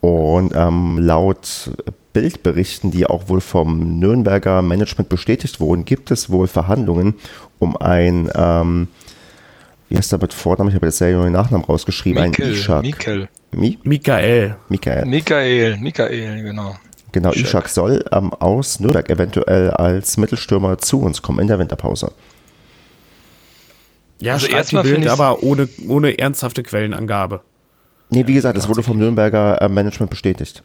Und ähm, laut Bildberichten, die auch wohl vom Nürnberger Management bestätigt wurden, gibt es wohl Verhandlungen um ein, ähm, wie heißt der mit Vornamen? Ich habe jetzt selber den Nachnamen rausgeschrieben. Mikel, ein Ishak. Mikel. Mi? Michael. Michael. Michael, Michael, genau. Genau, Ishak, Ishak soll ähm, aus Nürnberg eventuell als Mittelstürmer zu uns kommen in der Winterpause. Ja, also erstmal Bild, aber ohne, ohne ernsthafte Quellenangabe. Nee, wie gesagt, es wurde vom Nürnberger äh, Management bestätigt.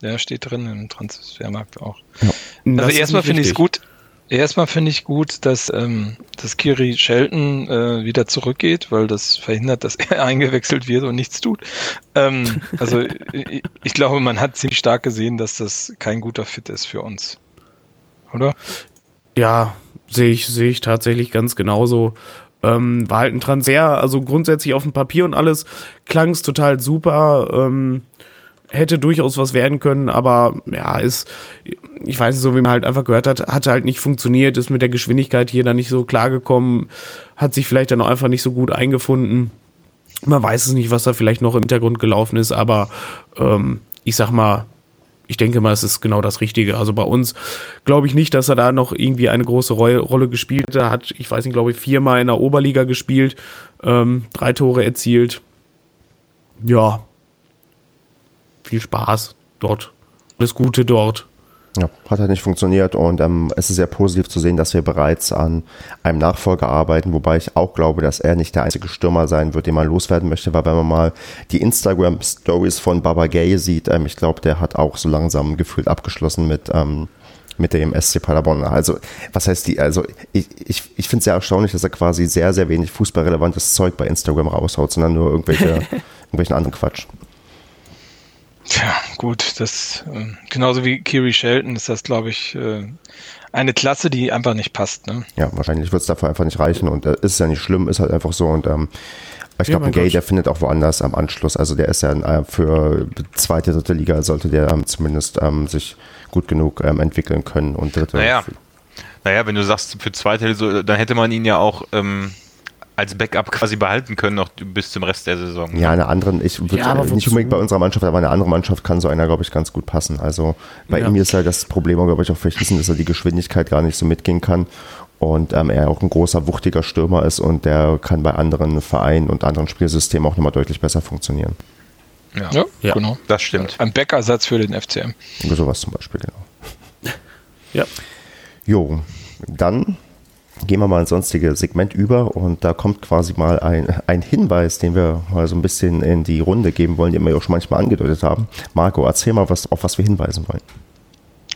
Ja, steht drin im Transfermarkt auch. Ja. also erstmal finde ich es gut, Erstmal finde ich gut, dass, ähm, dass Kiri Shelton äh, wieder zurückgeht, weil das verhindert, dass er eingewechselt wird und nichts tut. Ähm, also ich, ich, glaube, man hat ziemlich stark gesehen, dass das kein guter Fit ist für uns. Oder? Ja, sehe ich, sehe ich tatsächlich ganz genauso. Ähm, war halt ein Transfer, also grundsätzlich auf dem Papier und alles klang es total super. Ähm, hätte durchaus was werden können, aber ja, ist, ich weiß nicht, so wie man halt einfach gehört hat, hat halt nicht funktioniert, ist mit der Geschwindigkeit hier dann nicht so klargekommen, hat sich vielleicht dann auch einfach nicht so gut eingefunden. Man weiß es nicht, was da vielleicht noch im Hintergrund gelaufen ist, aber ähm, ich sag mal, ich denke mal, es ist genau das Richtige. Also bei uns glaube ich nicht, dass er da noch irgendwie eine große Rolle gespielt hat. Ich weiß nicht, glaube ich, viermal in der Oberliga gespielt, ähm, drei Tore erzielt. Ja, viel Spaß dort. Alles Gute dort. Ja, hat halt nicht funktioniert und ähm, es ist sehr positiv zu sehen, dass wir bereits an einem Nachfolger arbeiten, wobei ich auch glaube, dass er nicht der einzige Stürmer sein wird, den man loswerden möchte, weil wenn man mal die Instagram-Stories von Baba Gay sieht, ähm, ich glaube, der hat auch so langsam gefühlt abgeschlossen mit, ähm, mit dem SC Paderborn. Also, was heißt die, also ich, ich, ich finde es sehr erstaunlich, dass er quasi sehr, sehr wenig fußballrelevantes Zeug bei Instagram raushaut, sondern nur irgendwelche, irgendwelchen anderen Quatsch. Tja, gut, das äh, genauso wie Kiri Shelton ist das, glaube ich, äh, eine Klasse, die einfach nicht passt. Ne? Ja, wahrscheinlich wird es dafür einfach nicht reichen und äh, ist ja nicht schlimm, ist halt einfach so und ähm, ich glaube, ja, ein Gay, Gott. der findet auch woanders am Anschluss. Also der ist ja äh, für zweite, dritte Liga sollte der ähm, zumindest ähm, sich gut genug ähm, entwickeln können und dritte. Naja. naja, wenn du sagst für zweite, dann hätte man ihn ja auch ähm, als Backup quasi behalten können, noch bis zum Rest der Saison. Ja, eine andere, ich würde ja, nicht unbedingt bei unserer Mannschaft, aber eine andere Mannschaft kann so einer, glaube ich, ganz gut passen. Also bei ja. ihm ist halt das Problem, glaube ich, auch vielleicht wissen, dass er die Geschwindigkeit gar nicht so mitgehen kann und ähm, er auch ein großer, wuchtiger Stürmer ist und der kann bei anderen Vereinen und anderen Spielsystemen auch nochmal deutlich besser funktionieren. Ja, ja, ja, genau. Das stimmt. Ein Backersatz für den FCM. Sowas zum Beispiel, genau. ja. Jo, dann gehen wir mal ins sonstige Segment über und da kommt quasi mal ein, ein Hinweis, den wir mal so ein bisschen in die Runde geben wollen, den wir auch schon manchmal angedeutet haben. Marco, erzähl mal, was, auf was wir hinweisen wollen.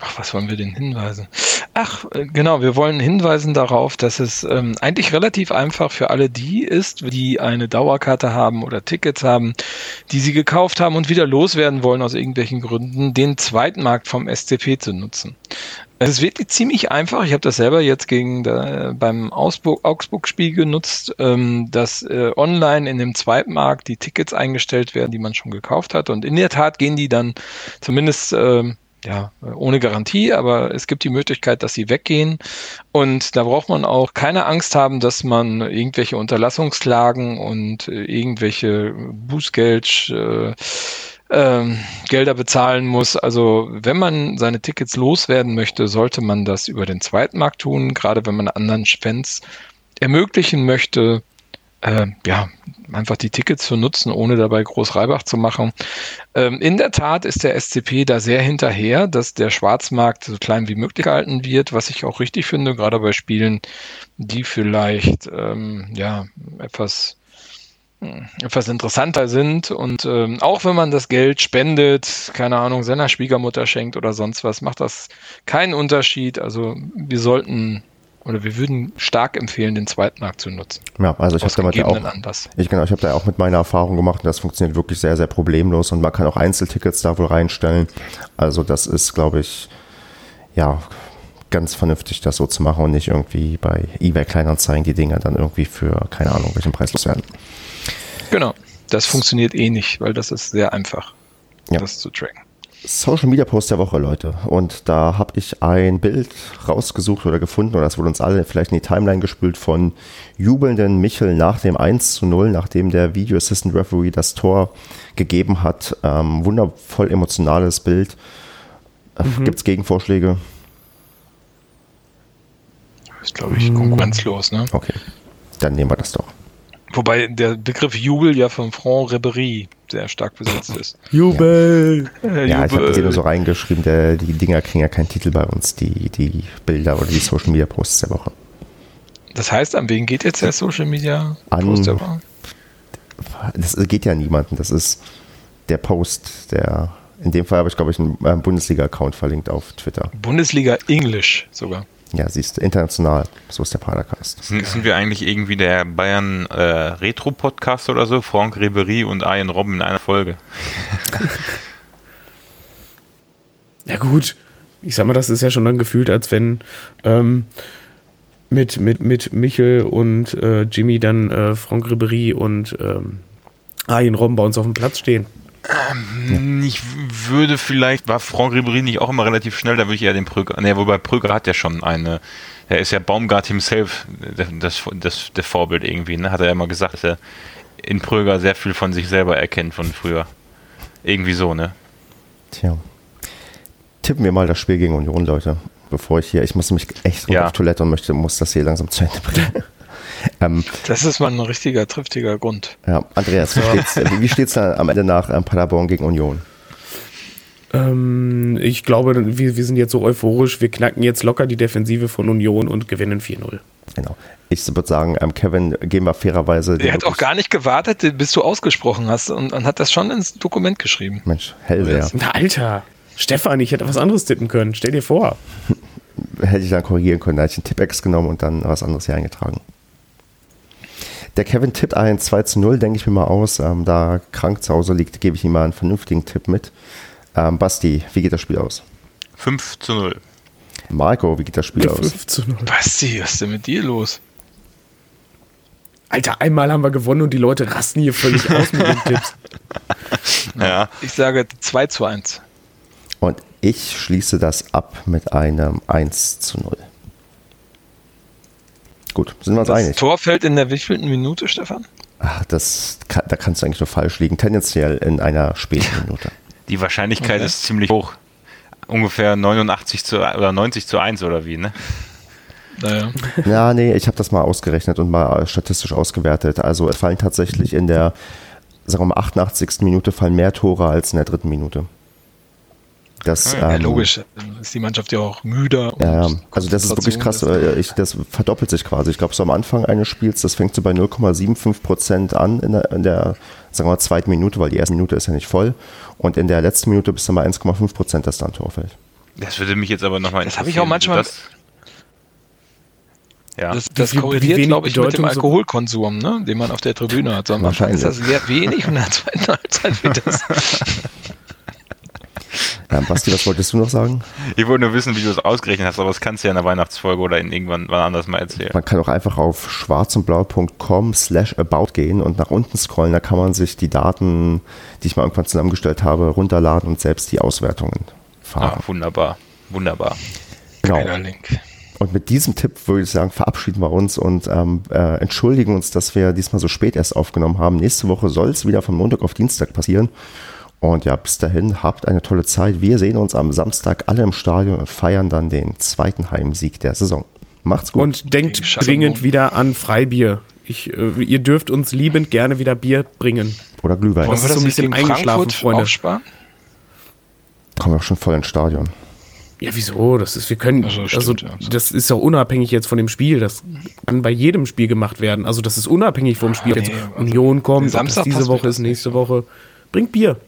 Ach, was wollen wir denn hinweisen? Ach, äh, genau, wir wollen hinweisen darauf, dass es ähm, eigentlich relativ einfach für alle die ist, die eine Dauerkarte haben oder Tickets haben, die sie gekauft haben und wieder loswerden wollen aus irgendwelchen Gründen, den Zweitmarkt vom SCP zu nutzen. Es ist wirklich ziemlich einfach. Ich habe das selber jetzt gegen der, beim Augsburg-Spiel genutzt, ähm, dass äh, online in dem Zweitmarkt die Tickets eingestellt werden, die man schon gekauft hat. Und in der Tat gehen die dann zumindest äh, ja, ohne Garantie, aber es gibt die Möglichkeit, dass sie weggehen. Und da braucht man auch keine Angst haben, dass man irgendwelche Unterlassungsklagen und äh, irgendwelche Bußgeld äh, ähm, Gelder bezahlen muss. Also wenn man seine Tickets loswerden möchte, sollte man das über den Zweitmarkt tun, gerade wenn man anderen Fans ermöglichen möchte, äh, ja, einfach die Tickets zu nutzen, ohne dabei groß Reibach zu machen. Ähm, in der Tat ist der SCP da sehr hinterher, dass der Schwarzmarkt so klein wie möglich gehalten wird, was ich auch richtig finde, gerade bei Spielen, die vielleicht ähm, ja etwas etwas interessanter sind. Und ähm, auch wenn man das Geld spendet, keine Ahnung, seiner Schwiegermutter schenkt oder sonst was, macht das keinen Unterschied. Also wir sollten oder wir würden stark empfehlen, den Zweitmarkt zu nutzen. Ja, also ich habe ja auch, ich genau, ich habe da auch mit meiner Erfahrung gemacht und das funktioniert wirklich sehr, sehr problemlos und man kann auch Einzeltickets da wohl reinstellen. Also das ist, glaube ich, ja, ganz vernünftig, das so zu machen und nicht irgendwie bei eBay Kleinanzeigen die Dinger dann irgendwie für, keine Ahnung, welchen Preis loswerden. Genau. Das funktioniert eh nicht, weil das ist sehr einfach, ja. das zu tracken. Social Media Post der Woche, Leute. Und da habe ich ein Bild rausgesucht oder gefunden, oder das wurde uns alle vielleicht in die Timeline gespült von jubelnden Michel nach dem 1 zu 0, nachdem der Video Assistant Referee das Tor gegeben hat. Ähm, wundervoll emotionales Bild. Äh, mhm. Gibt es Gegenvorschläge? Das ist, glaube ich, konkurrenzlos, ne? Okay, dann nehmen wir das doch. Wobei der Begriff Jubel ja von Franck Ribery sehr stark besetzt ist. Jubel! Ja, äh, ja ich habe das hier nur so reingeschrieben, der, die Dinger kriegen ja keinen Titel bei uns, die, die Bilder oder die Social Media Posts der Woche. Das heißt, an wen geht jetzt der Social Media Post der Woche? Das geht ja niemanden, das ist der Post, der In dem Fall habe ich, glaube ich, einen äh, Bundesliga-Account verlinkt auf Twitter. Bundesliga Englisch sogar. Ja, siehst du, international. So ist der Padercast. Sind, sind wir eigentlich irgendwie der Bayern äh, Retro-Podcast oder so? Franck Ribery und Ian Robben in einer Folge. Ja gut, ich sag mal, das ist ja schon dann gefühlt, als wenn ähm, mit, mit, mit Michel und äh, Jimmy dann äh, Franck Ribery und ähm, Arjen Robben bei uns auf dem Platz stehen. Ähm, Ich würde vielleicht, war Franck Ribery nicht auch immer relativ schnell, da würde ich eher den Pröger, ne, wobei Pröger hat ja schon eine, er ist ja Baumgart himself, das, das, das Vorbild irgendwie, ne, hat er ja immer gesagt, dass er in Pröger sehr viel von sich selber erkennt von früher. Irgendwie so, ne? Tja. Tippen wir mal das Spiel gegen Union, Leute. Bevor ich hier, ich muss mich echt Ja. auf Toilette und möchte, muss das hier langsam zu Ende bringen. Ähm, Das ist mal ein richtiger, triftiger Grund. ja, Andreas, wie steht's, wie- steht's da am Ende nach ähm, Paderborn gegen Union? Ähm, ich glaube, wir, wir sind jetzt so euphorisch, wir knacken jetzt locker die Defensive von Union und gewinnen 4-0. Genau. Ich würde sagen, ähm, Kevin, gehen wir fairerweise. Der hat auch gar nicht gewartet, bis du ausgesprochen hast und, und hat das schon ins Dokument geschrieben. Mensch, Hellseher. Na, Alter, Stefan, ich hätte was anderes tippen können. Stell dir vor. Hätte ich dann korrigieren können. Da hätte ich einen Tippex genommen und dann was anderes hier eingetragen. Der Kevin tippt ein 2 zu 0, denke ich mir mal aus. Ähm, da krank zu Hause liegt, gebe ich ihm mal einen vernünftigen Tipp mit. Ähm, Basti, wie geht das Spiel aus? 5 zu 0. Marco, wie geht das Spiel aus? 5 zu 0. Basti, was ist denn mit dir los? Alter, einmal haben wir gewonnen und die Leute rasten hier völlig aus mit den Tipps. Ja. Ich sage 2 zu 1. Und ich schließe das ab mit einem 1 zu 0. Gut, sind wir uns Das einig? Tor fällt in der wievielten Minute, Stefan? Ach, das kann, da kannst du eigentlich nur falsch liegen. Tendenziell in einer späten Minute. Die Wahrscheinlichkeit Okay. ist ziemlich hoch. Ungefähr 89 zu oder 90 zu 1 oder wie, ne? Naja. Ja, nee, ich habe das mal ausgerechnet und mal statistisch ausgewertet. Also es fallen tatsächlich in der, sagen wir mal, 88. Minute fallen mehr Tore als in der dritten Minute. Das, Ja, ähm, logisch. Dann ist die Mannschaft ja auch müder. Ja, also das ist wirklich krass. Äh, Ich, das verdoppelt sich quasi. Ich glaube, so am Anfang eines Spiels, das fängt so bei 0,75 Prozent an in der, in der, sagen wir mal, zweiten Minute, weil die erste Minute ist ja nicht voll. Und in der letzten Minute bist du mal 1,5 Prozent, dass da ein Tor fällt. Das würde mich jetzt aber nochmal Das habe ich auch manchmal- Das, ja. Das, das korreliert, glaube ich, mit dem Bedeutung Alkoholkonsum, ne, den man auf der Tribüne hat. So am Anfang ist das sehr wenig und in der zweiten Halbzeit wird das. Ja, Basti, was wolltest du noch sagen? Ich wollte nur wissen, wie du das ausgerechnet hast, aber das kannst du ja in der Weihnachtsfolge oder in irgendwann wann anders mal erzählen. Man kann auch einfach auf schwarzundblau.com slash about gehen und nach unten scrollen. Da kann man sich die Daten, die ich mal irgendwann zusammengestellt habe, runterladen und selbst die Auswertungen Ah, fahren. wunderbar. Wunderbar. Genau. Geiler Link. Und mit diesem Tipp würde ich sagen, verabschieden wir uns und ähm, äh, entschuldigen uns, dass wir diesmal so spät erst aufgenommen haben. Nächste Woche soll es wieder von Montag auf Dienstag passieren. Und ja, bis dahin, habt eine tolle Zeit. Wir sehen uns am Samstag alle im Stadion und feiern dann den zweiten Heimsieg der Saison. Macht's gut. Und denkt dringend wieder an Freibier. Ich, äh, ihr dürft uns liebend gerne wieder Bier bringen. Oder Glühwein. Was Wollen wir ist so das ein bisschen eingeschlafen, Freunde. aufsparen? Kommen wir auch schon voll ins Stadion. Ja, wieso? Das ist, wir können, also, stimmt, ja. das ist ja unabhängig jetzt von dem Spiel. Das kann bei jedem Spiel gemacht werden. Also, das ist unabhängig vom Spiel. nee, jetzt also, Union kommt, ob das Samstag diese Woche das ist, nächste Woche. Bringt Bier.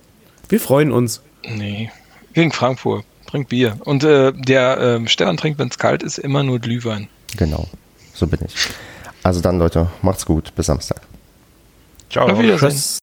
Wir freuen uns. Nee. Gegen Frankfurt. Bringt Bier. Und äh, der äh, Stefan trinkt, wenn es kalt ist, immer nur Glühwein. Genau. So bin ich. Also dann, Leute, macht's gut. Bis Samstag. Ciao. Auf Wiedersehen. Tschüss.